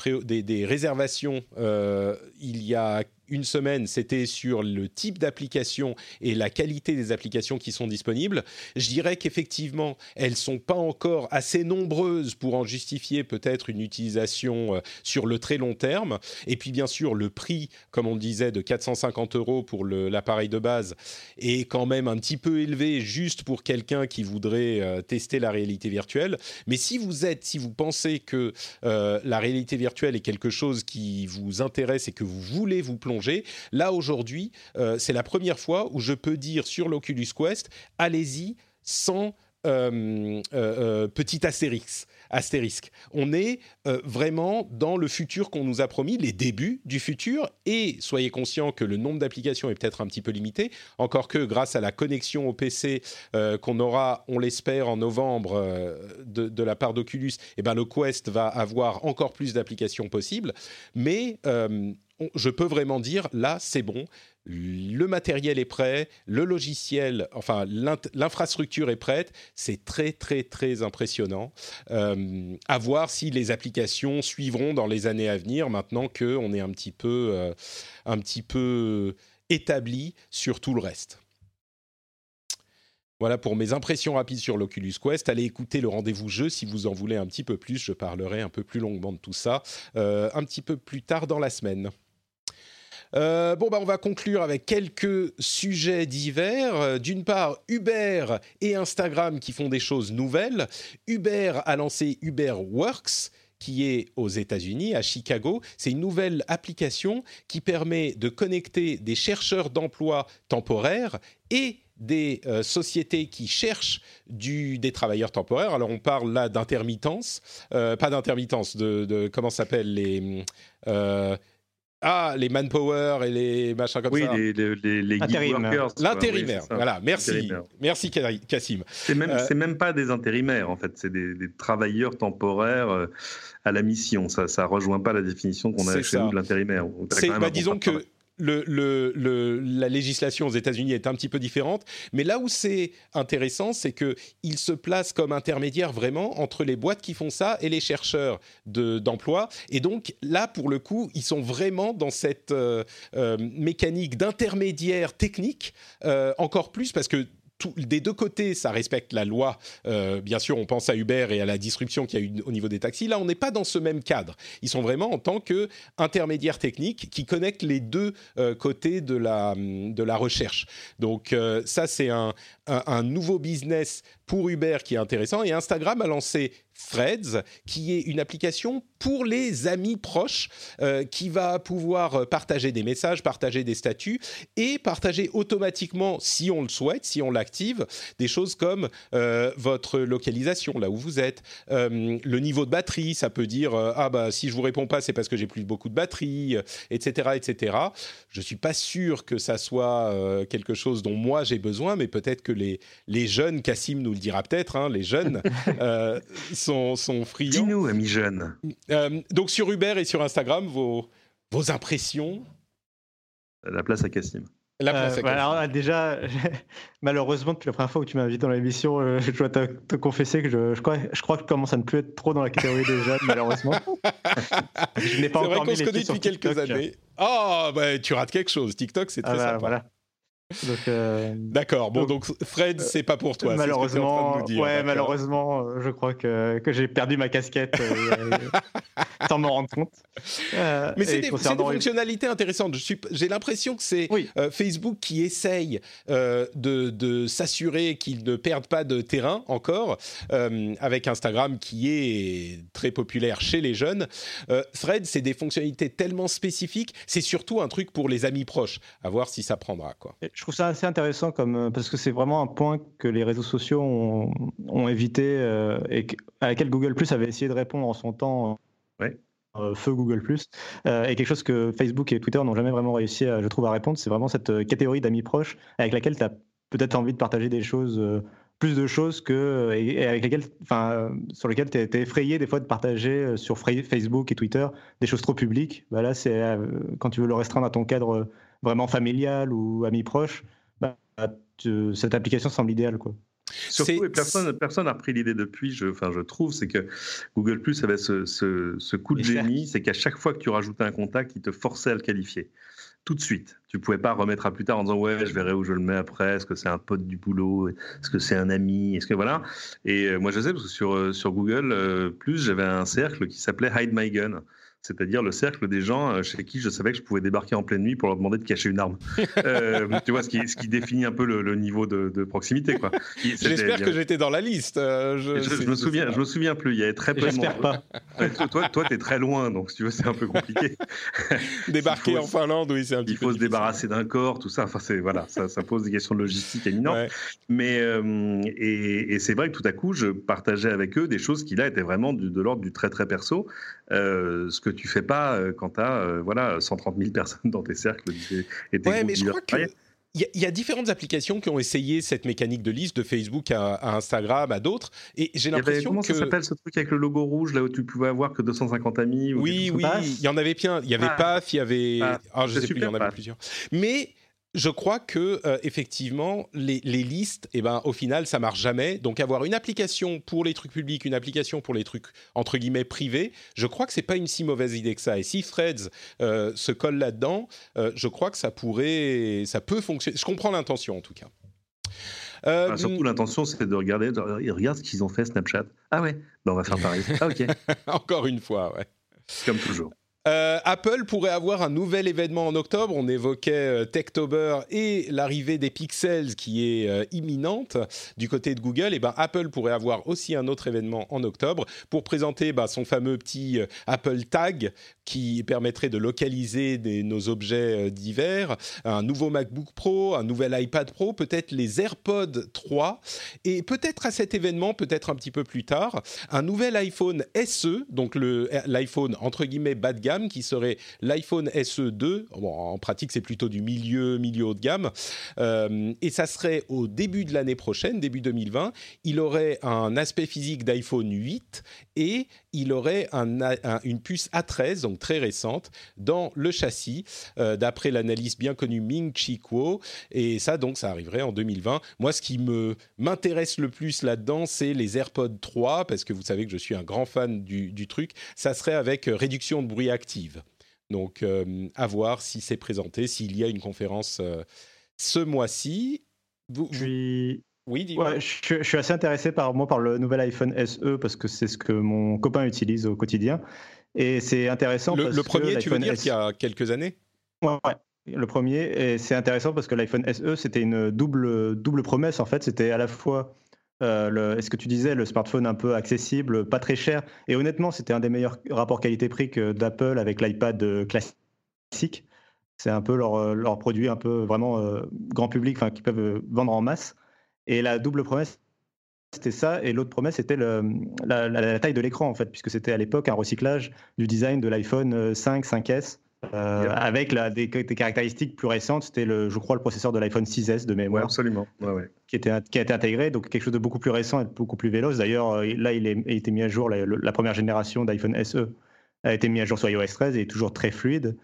réservations euh, il y a une semaine, c'était sur le type d'application et la qualité des applications qui sont disponibles. Je dirais qu'effectivement, elles sont pas encore assez nombreuses pour en justifier peut-être une utilisation euh, sur le très long terme. Et puis bien sûr, le prix, comme on disait, de 450 euros pour l'appareil de base est quand même un petit peu élevé juste pour quelqu'un qui voudrait euh, tester la réalité virtuelle. Mais si vous êtes, si vous pensez que euh, la réalité virtuelle est quelque chose qui vous intéresse et que vous voulez vous plonger Là, aujourd'hui, euh, c'est la première fois où je peux dire sur l'Oculus Quest, allez-y sans euh, euh, petit. Astérisque. On est vraiment dans le futur qu'on nous a promis, les débuts du futur, et soyez conscients que le nombre d'applications est peut-être un petit peu limité, encore que grâce à la connexion au PC qu'on aura, on l'espère, en novembre de, la part d'Oculus, eh ben, le Quest va avoir encore plus d'applications possibles, mais je peux vraiment dire, là, c'est bon, le matériel est prêt, le logiciel, enfin l'infrastructure est prête, c'est très très très impressionnant. Euh, à voir si les applications suivront dans les années à venir, maintenant est un petit peu, euh, un petit peu établi sur tout le reste. Voilà pour mes impressions rapides sur l'Oculus Quest. Allez écouter le rendez-vous jeu si vous en voulez un petit peu plus. Je parlerai un peu plus longuement de tout ça euh, un petit peu plus tard dans la semaine. Euh, bon, bah, on va conclure avec quelques sujets divers. Euh, d'une part, Uber et Instagram qui font des choses nouvelles. Uber a lancé Uber Works qui est aux États-Unis, à Chicago. C'est une nouvelle application qui permet de connecter des chercheurs d'emploi temporaires et des euh, sociétés qui cherchent des travailleurs temporaires. Alors on parle là d'intermittence, pas d'intermittence, de, de, comment s'appelle les ah, les manpower et les machins comme ça. Oui, les, les, les L'intérimaire. voilà. Merci, merci Cassim. C'est même, euh, même pas des intérimaires en fait, c'est des, travailleurs temporaires euh, à la mission. Ça, ça rejoint pas la définition qu'on a chez nous de l'intérimaire. Bah, disons que la législation aux États-Unis est un petit peu différente, mais là où c'est intéressant, c'est qu'il se place comme intermédiaire vraiment entre les boîtes qui font ça et les chercheurs d'emploi. et donc là, pour le coup, ils sont vraiment dans cette euh, euh, mécanique d'intermédiaire technique, euh, encore plus parce que des deux côtés, ça respecte la loi. Euh, bien sûr, on pense à Uber et à la disruption qu'il y a eu au niveau des taxis. Là, on n'est pas dans ce même cadre. Ils sont vraiment en tant qu'intermédiaires techniques qui connectent les deux euh, côtés de la, de la recherche. Donc euh, ça, c'est un, un, nouveau business pour Uber qui est intéressant. Et Instagram a lancé Threads, qui est une application pour les amis proches, euh, qui va pouvoir partager des messages, partager des statuts et partager automatiquement, si on le souhaite, si on l'active, des choses comme euh, votre localisation, là où vous êtes, euh, le niveau de batterie, ça peut dire ah bah si je vous réponds pas, c'est parce que j'ai plus beaucoup de batterie, etc., etc. Je suis pas sûr que ça soit quelque chose dont moi j'ai besoin, mais peut-être que les, les jeunes, Cassim nous le dira peut-être, hein, les jeunes euh, sont, sont friands. Dis-nous, amis jeunes. Euh, donc sur Uber et sur Instagram, vos, vos impressions La place à Cassim. La place à euh, alors, déjà, malheureusement, depuis la première fois où tu m'as invité dans l'émission, je dois te, confesser que je, je, crois, je crois que je commence à ne plus être trop dans la catégorie des jeunes, malheureusement. je n'ai pas encore vrai qu'on se connaît depuis quelques années. Ah, bah, tu rates quelque chose. TikTok, c'est ah très ah sympa. Voilà. Euh, D'accord. Bon, donc, Fred, c'est pas pour toi. Malheureusement, ouais, malheureusement, euh, je crois que, que j'ai perdu ma casquette. Euh, sans m'en rendre compte. Euh, Mais c'est des, des, fonctionnalités intéressantes. J'ai l'impression que c'est euh, Facebook qui essaye euh, de, de s'assurer qu'ils ne perdent pas de terrain encore, avec Instagram qui est très populaire chez les jeunes. Thread, c'est des fonctionnalités tellement spécifiques, c'est surtout un truc pour les amis proches, à voir si ça prendra. Quoi. Je trouve ça assez intéressant comme, parce que c'est vraiment un point que les réseaux sociaux ont, ont évité et à laquelle Google Plus avait essayé de répondre en son temps. Euh, feu Google Plus euh, et quelque chose que Facebook et Twitter n'ont jamais vraiment réussi, à, je trouve, à répondre. C'est vraiment cette euh, catégorie d'amis proches avec laquelle tu as peut-être envie de partager des choses, plus de choses que et, avec lesquelles, enfin, sur lesquelles tu es, effrayé des fois de partager sur Facebook et Twitter des choses trop publiques. Bah là, c'est quand tu veux le restreindre à ton cadre vraiment familial ou ami proche, bah, cette application semble idéale, quoi. Surtout, et personne personne n'a pris l'idée depuis, je, enfin, je trouve, c'est que Google Plus avait ce, ce, coup de génie, c'est qu'à chaque fois que tu rajoutais un contact, il te forçait à le qualifier. Tout de suite. Tu pouvais pas remettre à plus tard en disant ouais, je verrai où je le mets après. Est-ce que c'est un pote du boulot Est-ce que c'est un ami Est-ce que voilà Et euh, moi, je sais parce que sur, euh, sur Google euh, Plus, j'avais un cercle qui s'appelait Hide My Gun c'est-à-dire le cercle des gens euh, chez qui je savais que je pouvais débarquer en pleine nuit pour leur demander de cacher une arme. Euh, tu vois, ce qui, ce qui définit un peu le, niveau de, proximité. Quoi. J'espère que j'étais dans la liste. Euh, je, me souviens, je me souviens plus. Il y avait très peu de monde. pas. toi, toi, tu es très loin, donc si tu veux, c'est un peu compliqué. Débarquer en Finlande, oui, c'est un petit peu. Il faut se débarrasser d'un corps, tout ça. Enfin, c'est voilà, ça, ça, pose des questions de logistique éminentes. Mais et, c'est vrai que tout à coup, je partageais avec eux des choses qui là étaient vraiment de l'ordre du très très perso. ce que tu fais pas euh, quand tu as euh, voilà, 130 000 personnes dans tes cercles. Et tes ouais, mais je crois que il y, a différentes applications qui ont essayé cette mécanique de liste de Facebook à, Instagram, à d'autres. Et j'ai l'impression que. Comment ça s'appelle ce truc avec le logo rouge, là où tu pouvais avoir que 250 amis Oui, oui, il y en avait plein. Il y avait ah. PAF, il y avait. Ah, ah je sais plus, il y en avait plusieurs. Mais je crois que euh, effectivement les, listes, eh ben au final ça marche jamais. Donc avoir une application pour les trucs publics, une application pour les trucs entre guillemets privés, je crois que c'est pas une si mauvaise idée que ça. Et si Threads euh, se colle là-dedans, euh, je crois que ça pourrait, ça peut fonctionner. Je comprends l'intention en tout cas. Ah, surtout l'intention, c'est de regarder, ils regardent ce qu'ils ont fait Snapchat. Ah ouais, ben, on va faire pareil. Ah ok. Encore une fois, ouais. Comme toujours. Euh, Apple pourrait avoir un nouvel événement en octobre. On évoquait euh, Techtober et l'arrivée des pixels qui est euh, imminente du côté de Google. Eh ben Apple pourrait avoir aussi un autre événement en octobre pour présenter bah, son fameux petit Apple Tag qui permettrait de localiser nos objets divers, un nouveau MacBook Pro, un nouvel iPad Pro, peut-être les AirPods 3 et peut-être à cet événement, peut-être un petit peu plus tard, un nouvel iPhone SE, donc l'iPhone entre guillemets bas de gamme qui serait l'iPhone SE 2. en pratique, c'est plutôt du milieu, milieu haut de gamme. Euh, et ça serait au début de l'année prochaine, début 2020. Il aurait un aspect physique d'iPhone 8 et il aurait une puce A13, donc très récente, dans le châssis, euh, d'après l'analyse bien connue Ming Chi Kuo. Et ça, donc, ça arriverait en 2020. Moi, ce qui me m'intéresse le plus là-dedans, c'est les AirPods 3, parce que vous savez que je suis un grand fan du, du truc. Ça serait avec euh, réduction de bruit active. Donc, euh, à voir si c'est présenté, s'il y a une conférence ce mois-ci. Vous, oui, dis-moi. je, suis assez intéressé par moi par le nouvel iPhone SE parce que c'est ce que mon copain utilise au quotidien et c'est intéressant. Le, parce le premier, tu veux dire qu'il y a quelques années? Ouais, le premier et c'est intéressant parce que l'iPhone SE c'était une double double promesse en fait. C'était à la fois euh, est-ce que tu disais le smartphone un peu accessible, pas très cher et honnêtement c'était un des meilleurs rapports qualité-prix que d'Apple avec l'iPad euh, classique. C'est un peu leur, leur produit un peu vraiment euh, grand public, enfin qui peuvent vendre en masse. Et la double promesse, c'était ça. Et l'autre promesse, c'était la, taille de l'écran, en fait, puisque c'était à l'époque un recyclage du design de l'iPhone 5, 5S. Euh, avec la, des, caractéristiques plus récentes, c'était je crois le processeur de l'iPhone 6S de mémoire, absolument, Qui, était, qui a été intégré, donc quelque chose de beaucoup plus récent et beaucoup plus véloce. D'ailleurs, euh, là, il, est, a été mis à jour, la, première génération d'iPhone SE a été mis à jour sur iOS 13 et est toujours très fluide.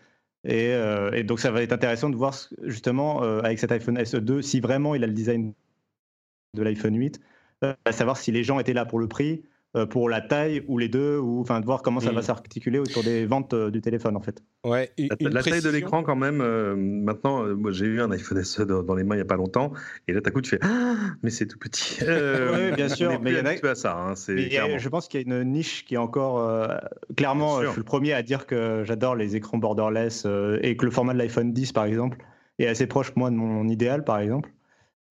Et, euh, et, donc, ça va être intéressant de voir justement avec cet iPhone SE 2 si vraiment il a le design de l'iPhone 8, euh, à savoir si les gens étaient là pour le prix euh, pour la taille ou les deux, ou enfin de voir comment ça va mm. s'articuler autour des ventes euh, du téléphone en fait. Ouais, la, taille de l'écran quand même. Euh, maintenant, moi j'ai eu un iPhone SE dans, les mains il n'y a pas longtemps, et là, d'un coup, tu fais ah, mais c'est tout petit. oui, bien sûr, mais il y en a. À ça, hein, je pense qu'il y a une niche qui est encore clairement. Je suis le premier à dire que j'adore les écrans borderless et que le format de l'iPhone 10 par exemple est assez proche moi de mon idéal par exemple.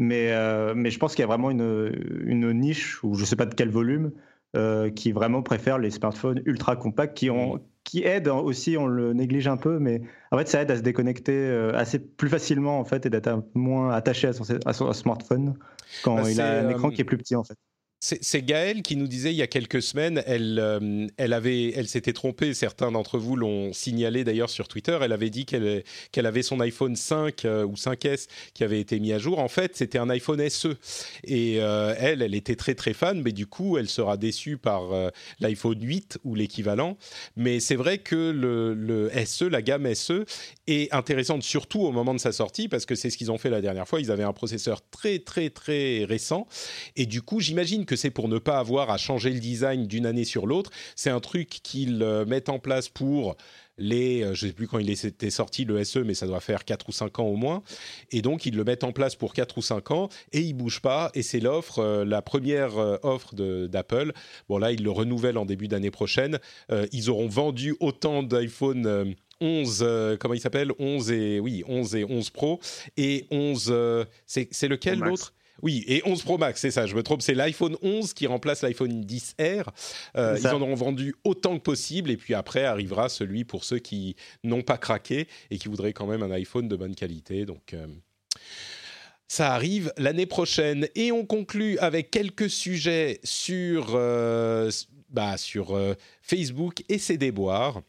Mais, mais je pense qu'il y a vraiment une, une niche, ou je ne sais pas de quel volume, euh, qui vraiment préfèrent les smartphones ultra compacts, qui, ont, qui aident aussi, on le néglige un peu, mais en fait, ça aide à se déconnecter euh, assez plus facilement en fait et d'être moins attaché à son, à son smartphone quand bah, il a un écran euh, qui est plus petit en fait. C'est Gaëlle qui nous disait il y a quelques semaines, elle, euh, elle, elle s'était trompée, certains d'entre vous l'ont signalé d'ailleurs sur Twitter, elle avait dit qu'elle qu'elle avait son iPhone 5 euh, ou 5S qui avait été mis à jour. En fait, c'était un iPhone SE. Et euh, elle, elle était très très fan, mais du coup, elle sera déçue par l'iPhone 8 ou l'équivalent. Mais c'est vrai que le, le, SE, la gamme SE, est intéressante surtout au moment de sa sortie, parce que c'est ce qu'ils ont fait la dernière fois. Ils avaient un processeur très très très récent. Et du coup, j'imagine que c'est pour ne pas avoir à changer le design d'une année sur l'autre. C'est un truc qu'ils euh, mettent en place pour les, euh, je ne sais plus quand il était sorti le SE, mais ça doit faire 4 ou 5 ans au moins. Et donc, ils le mettent en place pour 4 ou 5 ans et il bouge pas. Et c'est l'offre, euh, la première offre d'Apple. Bon, là, ils le renouvellent en début d'année prochaine. ils auront vendu autant d'iPhone 11, comment il s'appelle? 11 et, oui, 11 et 11 Pro. Et 11, c'est lequel l'autre? Oui, et 11 Pro Max, c'est ça, je me trompe, c'est l'iPhone 11 qui remplace l'iPhone 10R. Euh, ils en auront vendu autant que possible, et puis après arrivera celui pour ceux qui n'ont pas craqué et qui voudraient quand même un iPhone de bonne qualité. Donc. Euh, ça arrive l'année prochaine. Et on conclut avec quelques sujets sur, euh, bah, sur Facebook et ses déboires.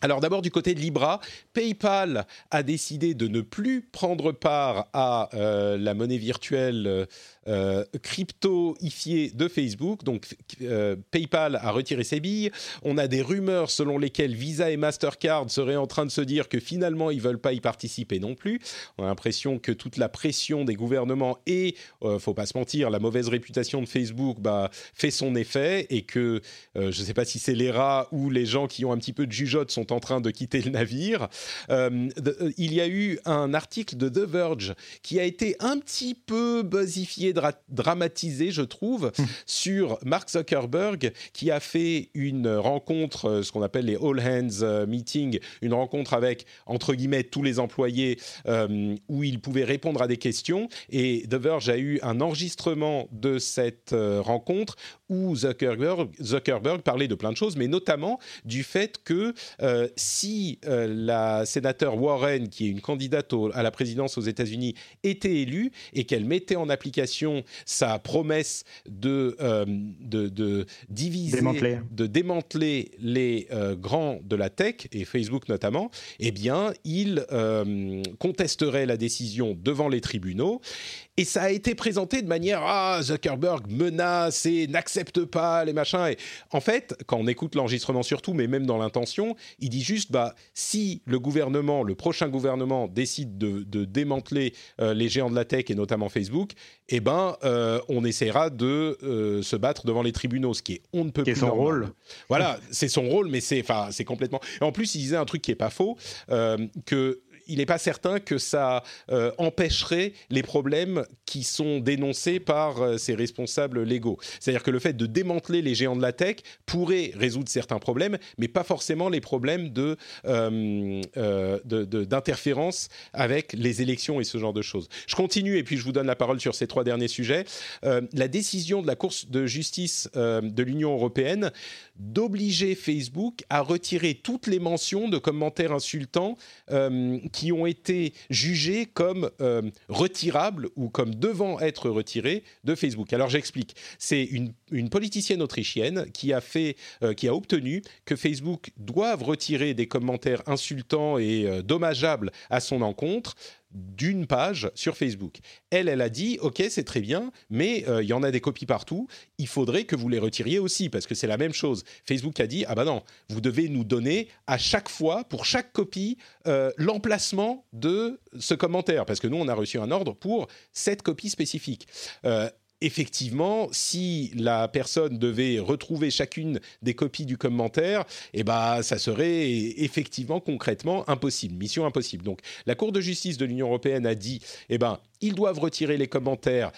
Alors d'abord du côté de Libra, PayPal a décidé de ne plus prendre part à la monnaie virtuelle euh, crypto-ifié de Facebook. Donc euh, PayPal a retiré ses billes. On a des rumeurs selon lesquelles Visa et Mastercard seraient en train de se dire que finalement ils veulent pas y participer non plus. On a l'impression que toute la pression des gouvernements et, euh, faut pas se mentir, la mauvaise réputation de Facebook bah, fait son effet et que je ne sais pas si c'est les rats ou les gens qui ont un petit peu de jugeote sont en train de quitter le navire. il y a eu un article de The Verge qui a été un petit peu buzzifié dramatisé, je trouve, hum. sur Mark Zuckerberg, qui a fait une rencontre, euh, ce qu'on appelle les All Hands euh, Meeting, une rencontre avec, entre guillemets, tous les employés, euh, où il pouvait répondre à des questions. Et The Verge a eu un enregistrement de cette rencontre où Zuckerberg, Zuckerberg, parlait de plein de choses, mais notamment du fait que si la sénateur Warren, qui est une candidate à la présidence aux États-Unis, était élue et qu'elle mettait en application sa promesse de, euh, de, diviser, de démanteler les euh, grands de la tech, et Facebook notamment, eh bien, il euh, contesterait la décision devant les tribunaux. Et ça a été présenté de manière ah Zuckerberg menace et n'accepte pas les machins. Et en fait, quand on écoute l'enregistrement surtout, mais même dans l'intention, il dit juste bah si le gouvernement, le prochain gouvernement décide de, démanteler les géants de la tech et notamment Facebook, eh ben, euh, on essaiera de euh, se battre devant les tribunaux, ce qui est on ne peut plus. son rôle. Voilà, c'est son rôle, mais c'est, enfin, c'est complètement. Et en plus, il disait un truc qui est pas faux, euh, que il n'est pas certain que ça euh, empêcherait les problèmes qui sont dénoncés par euh, ces responsables légaux. C'est-à-dire que le fait de démanteler les géants de la tech pourrait résoudre certains problèmes, mais pas forcément les problèmes de, euh, d'interférence avec les élections et ce genre de choses. Je continue et puis je vous donne la parole sur ces trois derniers sujets. la décision de la Cour de justice de l'Union européenne d'obliger Facebook à retirer toutes les mentions de commentaires insultants qui ont été jugés comme euh, retirables ou comme devant être retirés de Facebook. Alors j'explique. C'est une, politicienne autrichienne qui a fait, euh, qui a obtenu que Facebook doive retirer des commentaires insultants et euh, dommageables à son encontre d'une page sur Facebook. Elle, elle a dit, OK, c'est très bien, mais euh, il y en a des copies partout, il faudrait que vous les retiriez aussi, parce que c'est la même chose. Facebook a dit, ah ben non, vous devez nous donner à chaque fois, pour chaque copie, euh, l'emplacement de ce commentaire, parce que nous, on a reçu un ordre pour cette copie spécifique. Euh, effectivement, si la personne devait retrouver chacune des copies du commentaire, eh ben, ça serait effectivement concrètement impossible, mission impossible. Donc, la Cour de justice de l'Union européenne a dit, eh ben, ils doivent retirer les commentaires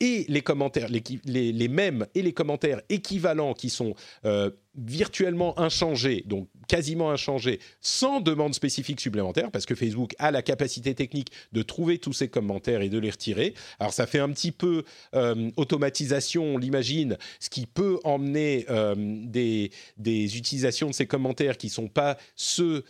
et les commentaires, les, mêmes et les commentaires équivalents qui sont euh, virtuellement inchangés, donc quasiment inchangés, sans demande spécifique supplémentaire, parce que Facebook a la capacité technique de trouver tous ces commentaires et de les retirer. Alors ça fait un petit peu euh, automatisation, on l'imagine, ce qui peut emmener euh, des, des, utilisations de ces commentaires qui ne sont pas ceux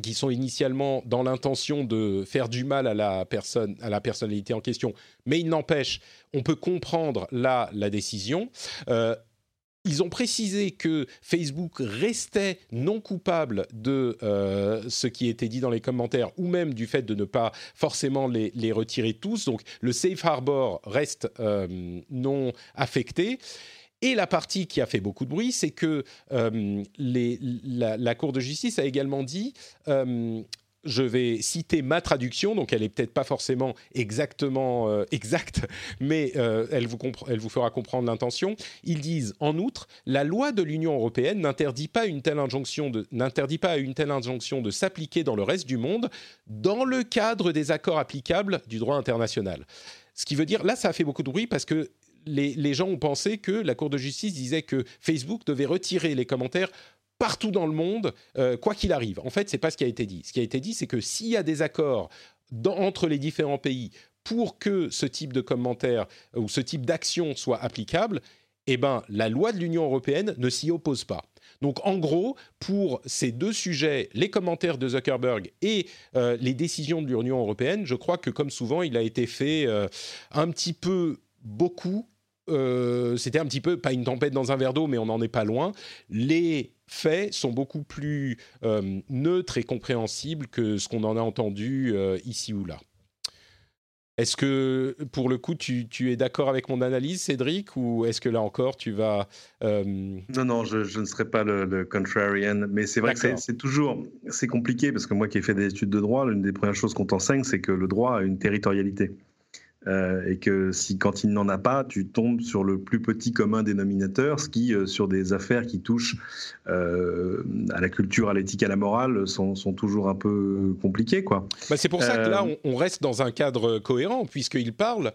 qui sont initialement dans l'intention de faire du mal à la personne, à la personnalité en question, mais il n'empêche, on peut comprendre là la décision. Euh, ils ont précisé que Facebook restait non coupable de euh, ce qui était dit dans les commentaires ou même du fait de ne pas forcément les, retirer tous. Donc le safe harbor reste euh, non affecté. Et la partie qui a fait beaucoup de bruit, c'est que euh, la, Cour de justice a également dit euh, je vais citer ma traduction, donc elle est peut-être pas forcément exactement euh, exacte, mais elle, vous elle vous fera comprendre l'intention. Ils disent en outre, la loi de l'Union européenne n'interdit pas n'interdit pas à une telle injonction de s'appliquer dans le reste du monde dans le cadre des accords applicables du droit international. Ce qui veut dire, là, ça a fait beaucoup de bruit parce que les, gens ont pensé que la Cour de justice disait que Facebook devait retirer les commentaires partout dans le monde, euh, quoi qu'il arrive. En fait, ce n'est pas ce qui a été dit. Ce qui a été dit, c'est que s'il y a des accords entre les différents pays pour que ce type de commentaires ou ce type d'action soit applicable, eh ben, la loi de l'Union européenne ne s'y oppose pas. Donc en gros, pour ces deux sujets, les commentaires de Zuckerberg et euh, les décisions de l'Union européenne, je crois que comme souvent, il a été fait euh, un petit peu beaucoup euh, c'était un petit peu, pas une tempête dans un verre d'eau, mais on n'en est pas loin. Les faits sont beaucoup plus euh, neutres et compréhensibles que ce qu'on en a entendu euh, ici ou là. Est-ce que, pour le coup, tu, es d'accord avec mon analyse, Cédric, ou est-ce que là encore, tu vas... Non, non, je, ne serai pas le, le contrarian, mais c'est vrai que c'est toujours... C'est compliqué, parce que moi qui ai fait des études de droit, l'une des premières choses qu'on t'enseigne, c'est que le droit a une territorialité. Euh, et que si quand il n'en a pas, tu tombes sur le plus petit commun dénominateur, ce qui, euh, sur des affaires qui touchent euh, à la culture, à l'éthique, à la morale, sont, sont toujours un peu compliquées. Quoi. Bah c'est pour ça que là, on, reste dans un cadre cohérent, puisqu'il parle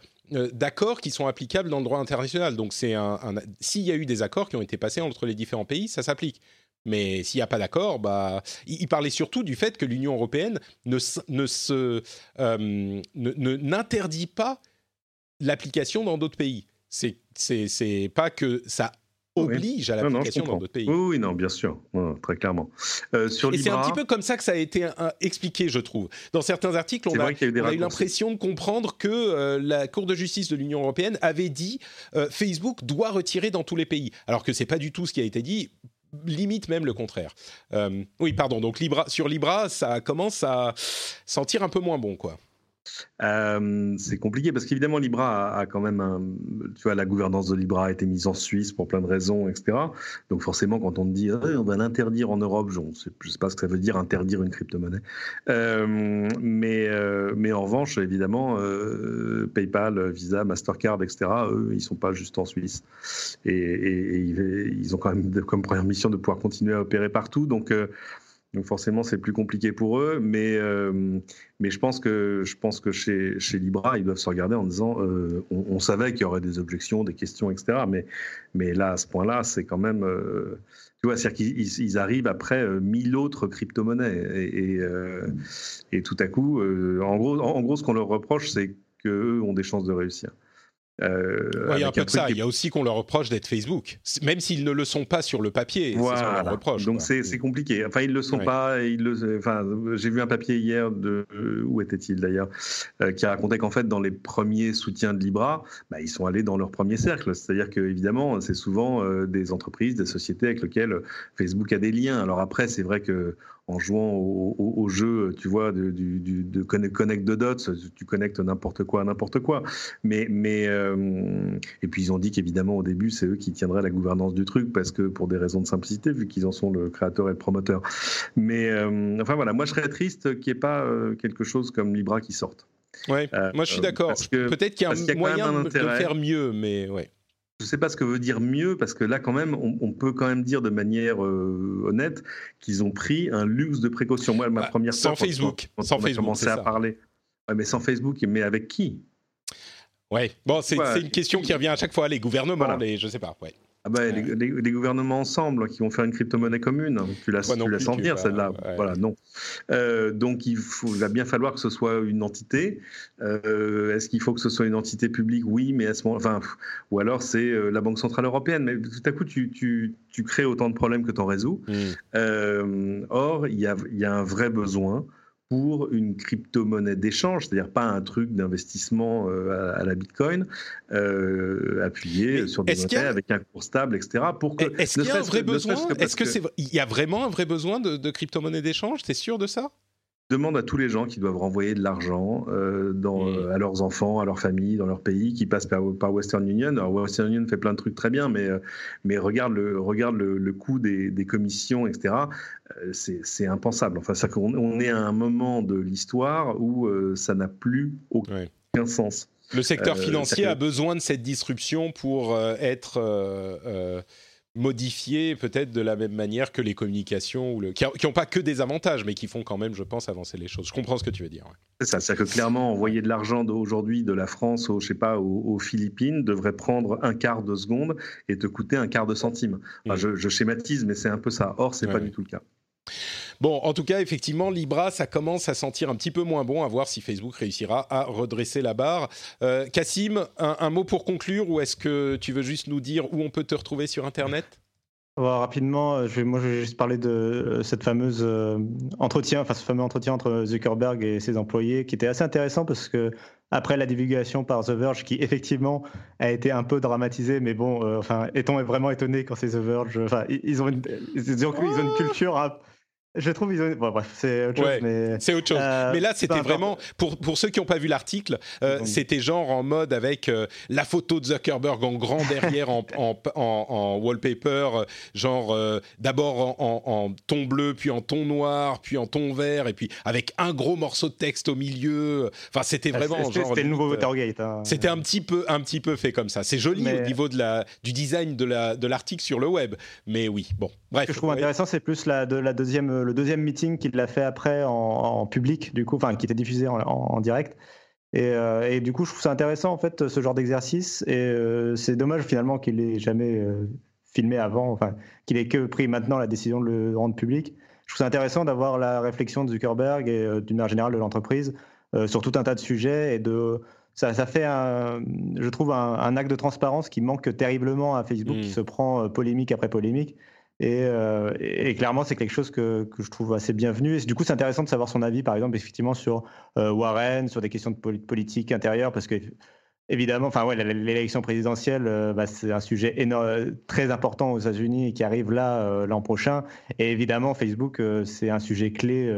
d'accords qui sont applicables dans le droit international. Donc, c'est un, s'il y a eu des accords qui ont été passés entre les différents pays, ça s'applique. Mais s'il n'y a pas d'accord, bah, il, parlait surtout du fait que l'Union européenne ne, ne se, n'interdit pas l'application dans d'autres pays. C'est, c'est, pas que ça oblige à l'application dans d'autres pays. Oui, non, bien sûr, très clairement. Euh, sur Et c'est un petit peu comme ça que ça a été expliqué, je trouve. Dans certains articles, on a, eu, l'impression de comprendre que euh, la Cour de justice de l'Union européenne avait dit euh, Facebook doit retirer dans tous les pays, alors que c'est pas du tout ce qui a été dit limite même le contraire. oui, pardon. Donc Libra, sur Libra, ça commence à sentir un peu moins bon, quoi. Euh, c'est compliqué parce qu'évidemment Libra a, quand même tu vois la gouvernance de Libra a été mise en Suisse pour plein de raisons etc donc forcément quand on dit on va l'interdire en Europe je ne sais, pas ce que ça veut dire interdire une crypto-monnaie. Euh, mais, euh, mais en revanche évidemment PayPal Visa Mastercard etc eux ils sont pas juste en Suisse. Et, et ils ont quand même comme première mission de pouvoir continuer à opérer partout. Donc donc forcément, c'est plus compliqué pour eux, mais, euh, mais je pense que, je pense que chez, chez Libra, ils doivent se regarder en disant, euh, on, savait qu'il y aurait des objections, des questions, etc. Mais, mais là, à ce point-là, c'est quand même, euh, tu vois, c'est-à-dire qu'ils ils arrivent après mille autres crypto-monnaies. Et, et, tout à coup, en, gros, en gros, ce qu'on leur reproche, c'est qu'eux ont des chances de réussir. Euh, il y a un peu de ça. Il y a aussi qu'on leur reproche d'être Facebook, même s'ils ne le sont pas sur le papier. Voilà. leur reproche. Donc c'est compliqué. Enfin, ils le sont pas. Ils le, enfin, j'ai vu un papier hier de où était-il d'ailleurs, euh, qui racontait qu'en fait dans les premiers soutiens de Libra, bah, ils sont allés dans leur premier cercle. C'est-à-dire que évidemment, c'est souvent euh, des entreprises, des sociétés avec lesquelles Facebook a des liens. Alors après, c'est vrai que en jouant au, jeu, tu vois, de, de, connect de dots, tu connectes n'importe quoi à n'importe quoi. Mais, mais euh, et puis ils ont dit qu'évidemment au début, c'est eux qui tiendraient la gouvernance du truc parce que pour des raisons de simplicité, vu qu'ils en sont le créateur et le promoteur. Mais euh, enfin voilà, moi je serais triste qu'il n'y ait pas euh, quelque chose comme Libra qui sorte. Ouais, moi je suis d'accord. Peut-être qu'il y a un moyen de faire mieux, mais ouais je ne sais pas ce que veut dire mieux, parce que là, quand même, on, peut quand même dire de manière euh, honnête qu'ils ont pris un luxe de précaution. Moi, ma bah, première sans Facebook, sans on Facebook, commencé à parler. mais sans Facebook, mais avec qui? Ouais. Bon, c'est une question qui revient à chaque fois. Les gouvernements, je les, je sais pas. Ouais. Ah bah, les, gouvernements ensemble qui vont faire une crypto-monnaie commune, tu la, tu laisses en venir celle-là. Voilà, non. Euh, donc il, faut, va bien falloir que ce soit une entité. Euh, est-ce qu'il faut que ce soit une entité publique? Oui, mais à ce moment, enfin, ou alors c'est euh, la Banque centrale européenne. Mais tout à coup, tu, tu, tu crées autant de problèmes que tu en résous. Hmm. or, il y a, y a un vrai besoin pour une crypto-monnaie d'échange, c'est-à-dire pas un truc d'investissement euh, à, la Bitcoin, euh, appuyé sur des notaires avec un cours stable, etc. Pour que est-ce qu'il y a un vrai besoin? Est-ce que c'est il y a vraiment un vrai besoin de, de crypto-monnaie d'échange? T'es sûr de ça? Demande à tous les gens qui doivent renvoyer de l'argent euh, dans, mm. euh, à leurs enfants, à leur famille, dans leur pays, qui passent par, par, Western Union. Alors Western Union fait plein de trucs très bien, mais, euh, mais regarde le, regarde le, le coût des, des, commissions, etc. Euh, c'est impensable. Enfin, ça, on, on, est à un moment de l'histoire où ça n'a plus aucun sens. Le secteur financier a besoin de cette disruption pour être modifiés peut-être de la même manière que les communications, ou le... qui n'ont pas que des avantages, mais qui font quand même, je pense, avancer les choses. Je comprends ce que tu veux dire. C'est ça, c'est que clairement, envoyer de l'argent aujourd'hui de la France aux, je sais pas, aux, Philippines devrait prendre un quart de seconde et te coûter un quart de centime. Mm. je, schématise, mais c'est un peu ça. Or, c'est n'est pas du tout le cas. Bon, en tout cas, effectivement, Libra, ça commence à sentir un petit peu moins bon, à voir si Facebook réussira à redresser la barre. Euh, Cassim, un, mot pour conclure, ou est-ce que tu veux juste nous dire où on peut te retrouver sur Internet? Rapidement, euh, je vais, moi je vais juste parler de euh, cette fameuse entretien, enfin ce fameux entretien entre Zuckerberg et ses employés, qui était assez intéressant parce que après la divulgation par The Verge, qui effectivement a été un peu dramatisée, mais bon, enfin, est-on vraiment étonné quand c'est The Verge? Enfin, ils ont une, ils ont, une culture je trouve ils ont... bon, bref, c'est autre chose. mais... C'est autre chose. Euh, mais là, c'était vraiment pour pour ceux qui n'ont pas vu l'article, euh, c'était genre en mode avec euh, la photo de Zuckerberg en grand derrière en, en, en, wallpaper, genre d'abord en, ton bleu, puis en ton noir, puis en ton vert, et puis avec un gros morceau de texte au milieu. Enfin, c'était ah, vraiment genre. C'était le nouveau Watergate. Hein. C'était un petit peu un petit peu fait comme ça. C'est joli au niveau de la du design de la de l'article sur le web, mais oui, bon. Bref. Ce que je trouve intéressant, c'est plus la de la deuxième le deuxième meeting qu'il a fait après en, public, du coup, enfin, qui était diffusé en, direct. Euh, et, du coup, je trouve ça intéressant, en fait, ce genre d'exercice. Et euh, c'est dommage, finalement, qu'il ait jamais euh, filmé avant, enfin, qu'il ait que pris maintenant la décision de le rendre public. Je trouve ça intéressant d'avoir la réflexion de Zuckerberg et d'une manière générale de l'entreprise sur tout un tas de sujets et de. Ça, ça fait, un, je trouve, un, acte de transparence qui manque terriblement à Facebook, qui mmh. se prend polémique après polémique. Euh, et, clairement, c'est quelque chose que, que, je trouve assez bienvenu. Et du coup, c'est intéressant de savoir son avis, par exemple, effectivement, sur euh, Warren, sur des questions de politique intérieure, parce que évidemment, enfin ouais, l'élection présidentielle, euh, bah, c'est un sujet très important aux États-Unis qui arrive là l'an prochain. Et évidemment, Facebook, c'est un sujet clé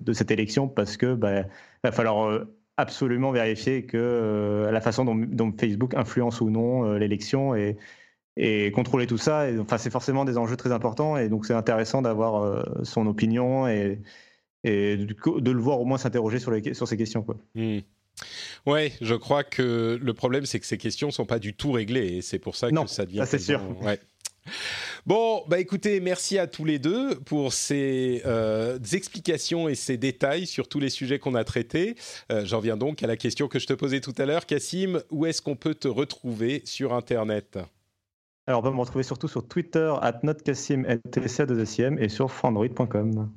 de cette élection parce que bah, va falloir absolument vérifier que la façon dont, dont, Facebook influence ou non l'élection et et contrôler tout ça. Et, enfin, c'est forcément des enjeux très importants et donc c'est intéressant d'avoir euh, son opinion et, et de le voir au moins s'interroger sur, les, sur ces questions. Quoi. Mmh. Ouais, je crois que le problème, c'est que ces questions sont pas du tout réglées et c'est pour ça que ça devient. Ça, c'est sûr. Ouais. Bon, bah écoutez, merci à tous les deux pour ces euh, explications et ces détails sur tous les sujets qu'on a traités. Euh, j'en viens donc à la question que je te posais tout à l'heure, Cassim. Où est-ce qu'on peut te retrouver sur Internet? Alors, on peut me retrouver surtout sur Twitter, at notcassim, et sur frandroid.com.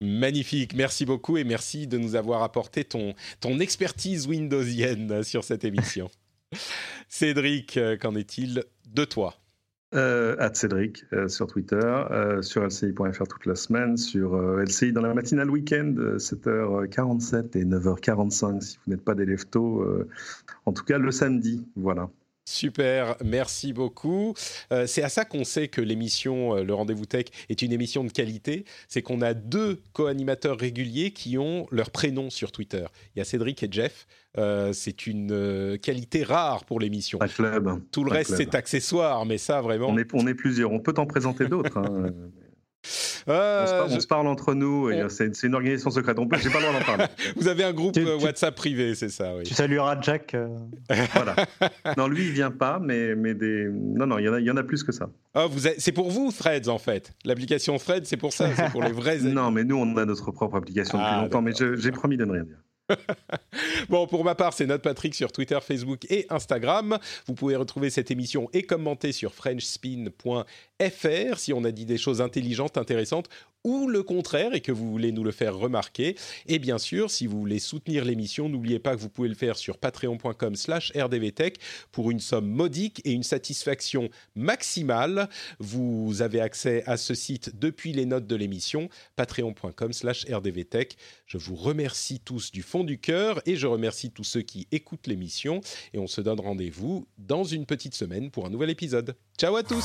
Magnifique, merci beaucoup et merci de nous avoir apporté ton, ton expertise windowsienne sur cette émission. Cédric, euh, qu'en est-il de toi? Euh, Cédric euh, sur Twitter, euh, sur lci.fr toute la semaine, sur LCI dans la matinale week-end, 7h47 et 9h45 si vous n'êtes pas des leftos, en tout cas le samedi, voilà. Super, merci beaucoup. Euh, c'est à ça qu'on sait que l'émission euh, Le Rendez-vous Tech est une émission de qualité. C'est qu'on a deux co-animateurs réguliers qui ont leur prénom sur Twitter. Il y a Cédric et Jeff. Euh, c'est une qualité rare pour l'émission. Tout le reste, c'est accessoire, mais ça, vraiment. On est, on est plusieurs. On peut t'en présenter d'autres. Hein. Euh, on, se, parle entre nous. C'est une organisation secrète. J'ai pas le droit d'en parler. Vous avez un groupe WhatsApp privé, c'est ça oui. Tu salueras Jack. voilà. Non, lui, il vient pas, mais, mais des. Non, non, il y en a, il y en a plus que ça. Vous C'est pour vous, Threads, en fait. L'application Threads, c'est pour ça. C'est pour les vrais. non, mais nous, on a notre propre application depuis ah, longtemps. Mais j'ai promis de ne rien dire. Bon, pour ma part, c'est Note Patrick sur Twitter, Facebook et Instagram. Vous pouvez retrouver cette émission et commenter sur frenchspin.fr si on a dit des choses intelligentes, intéressantes ou le contraire et que vous voulez nous le faire remarquer. Et bien sûr, si vous voulez soutenir l'émission, n'oubliez pas que vous pouvez le faire sur patreon.com slash rdvtech pour une somme modique et une satisfaction maximale. Vous avez accès à ce site depuis les notes de l'émission, patreon.com slash rdvtech. Je vous remercie tous du fond du cœur et je remercie tous ceux qui écoutent l'émission et on se donne rendez-vous dans une petite semaine pour un nouvel épisode. Ciao à tous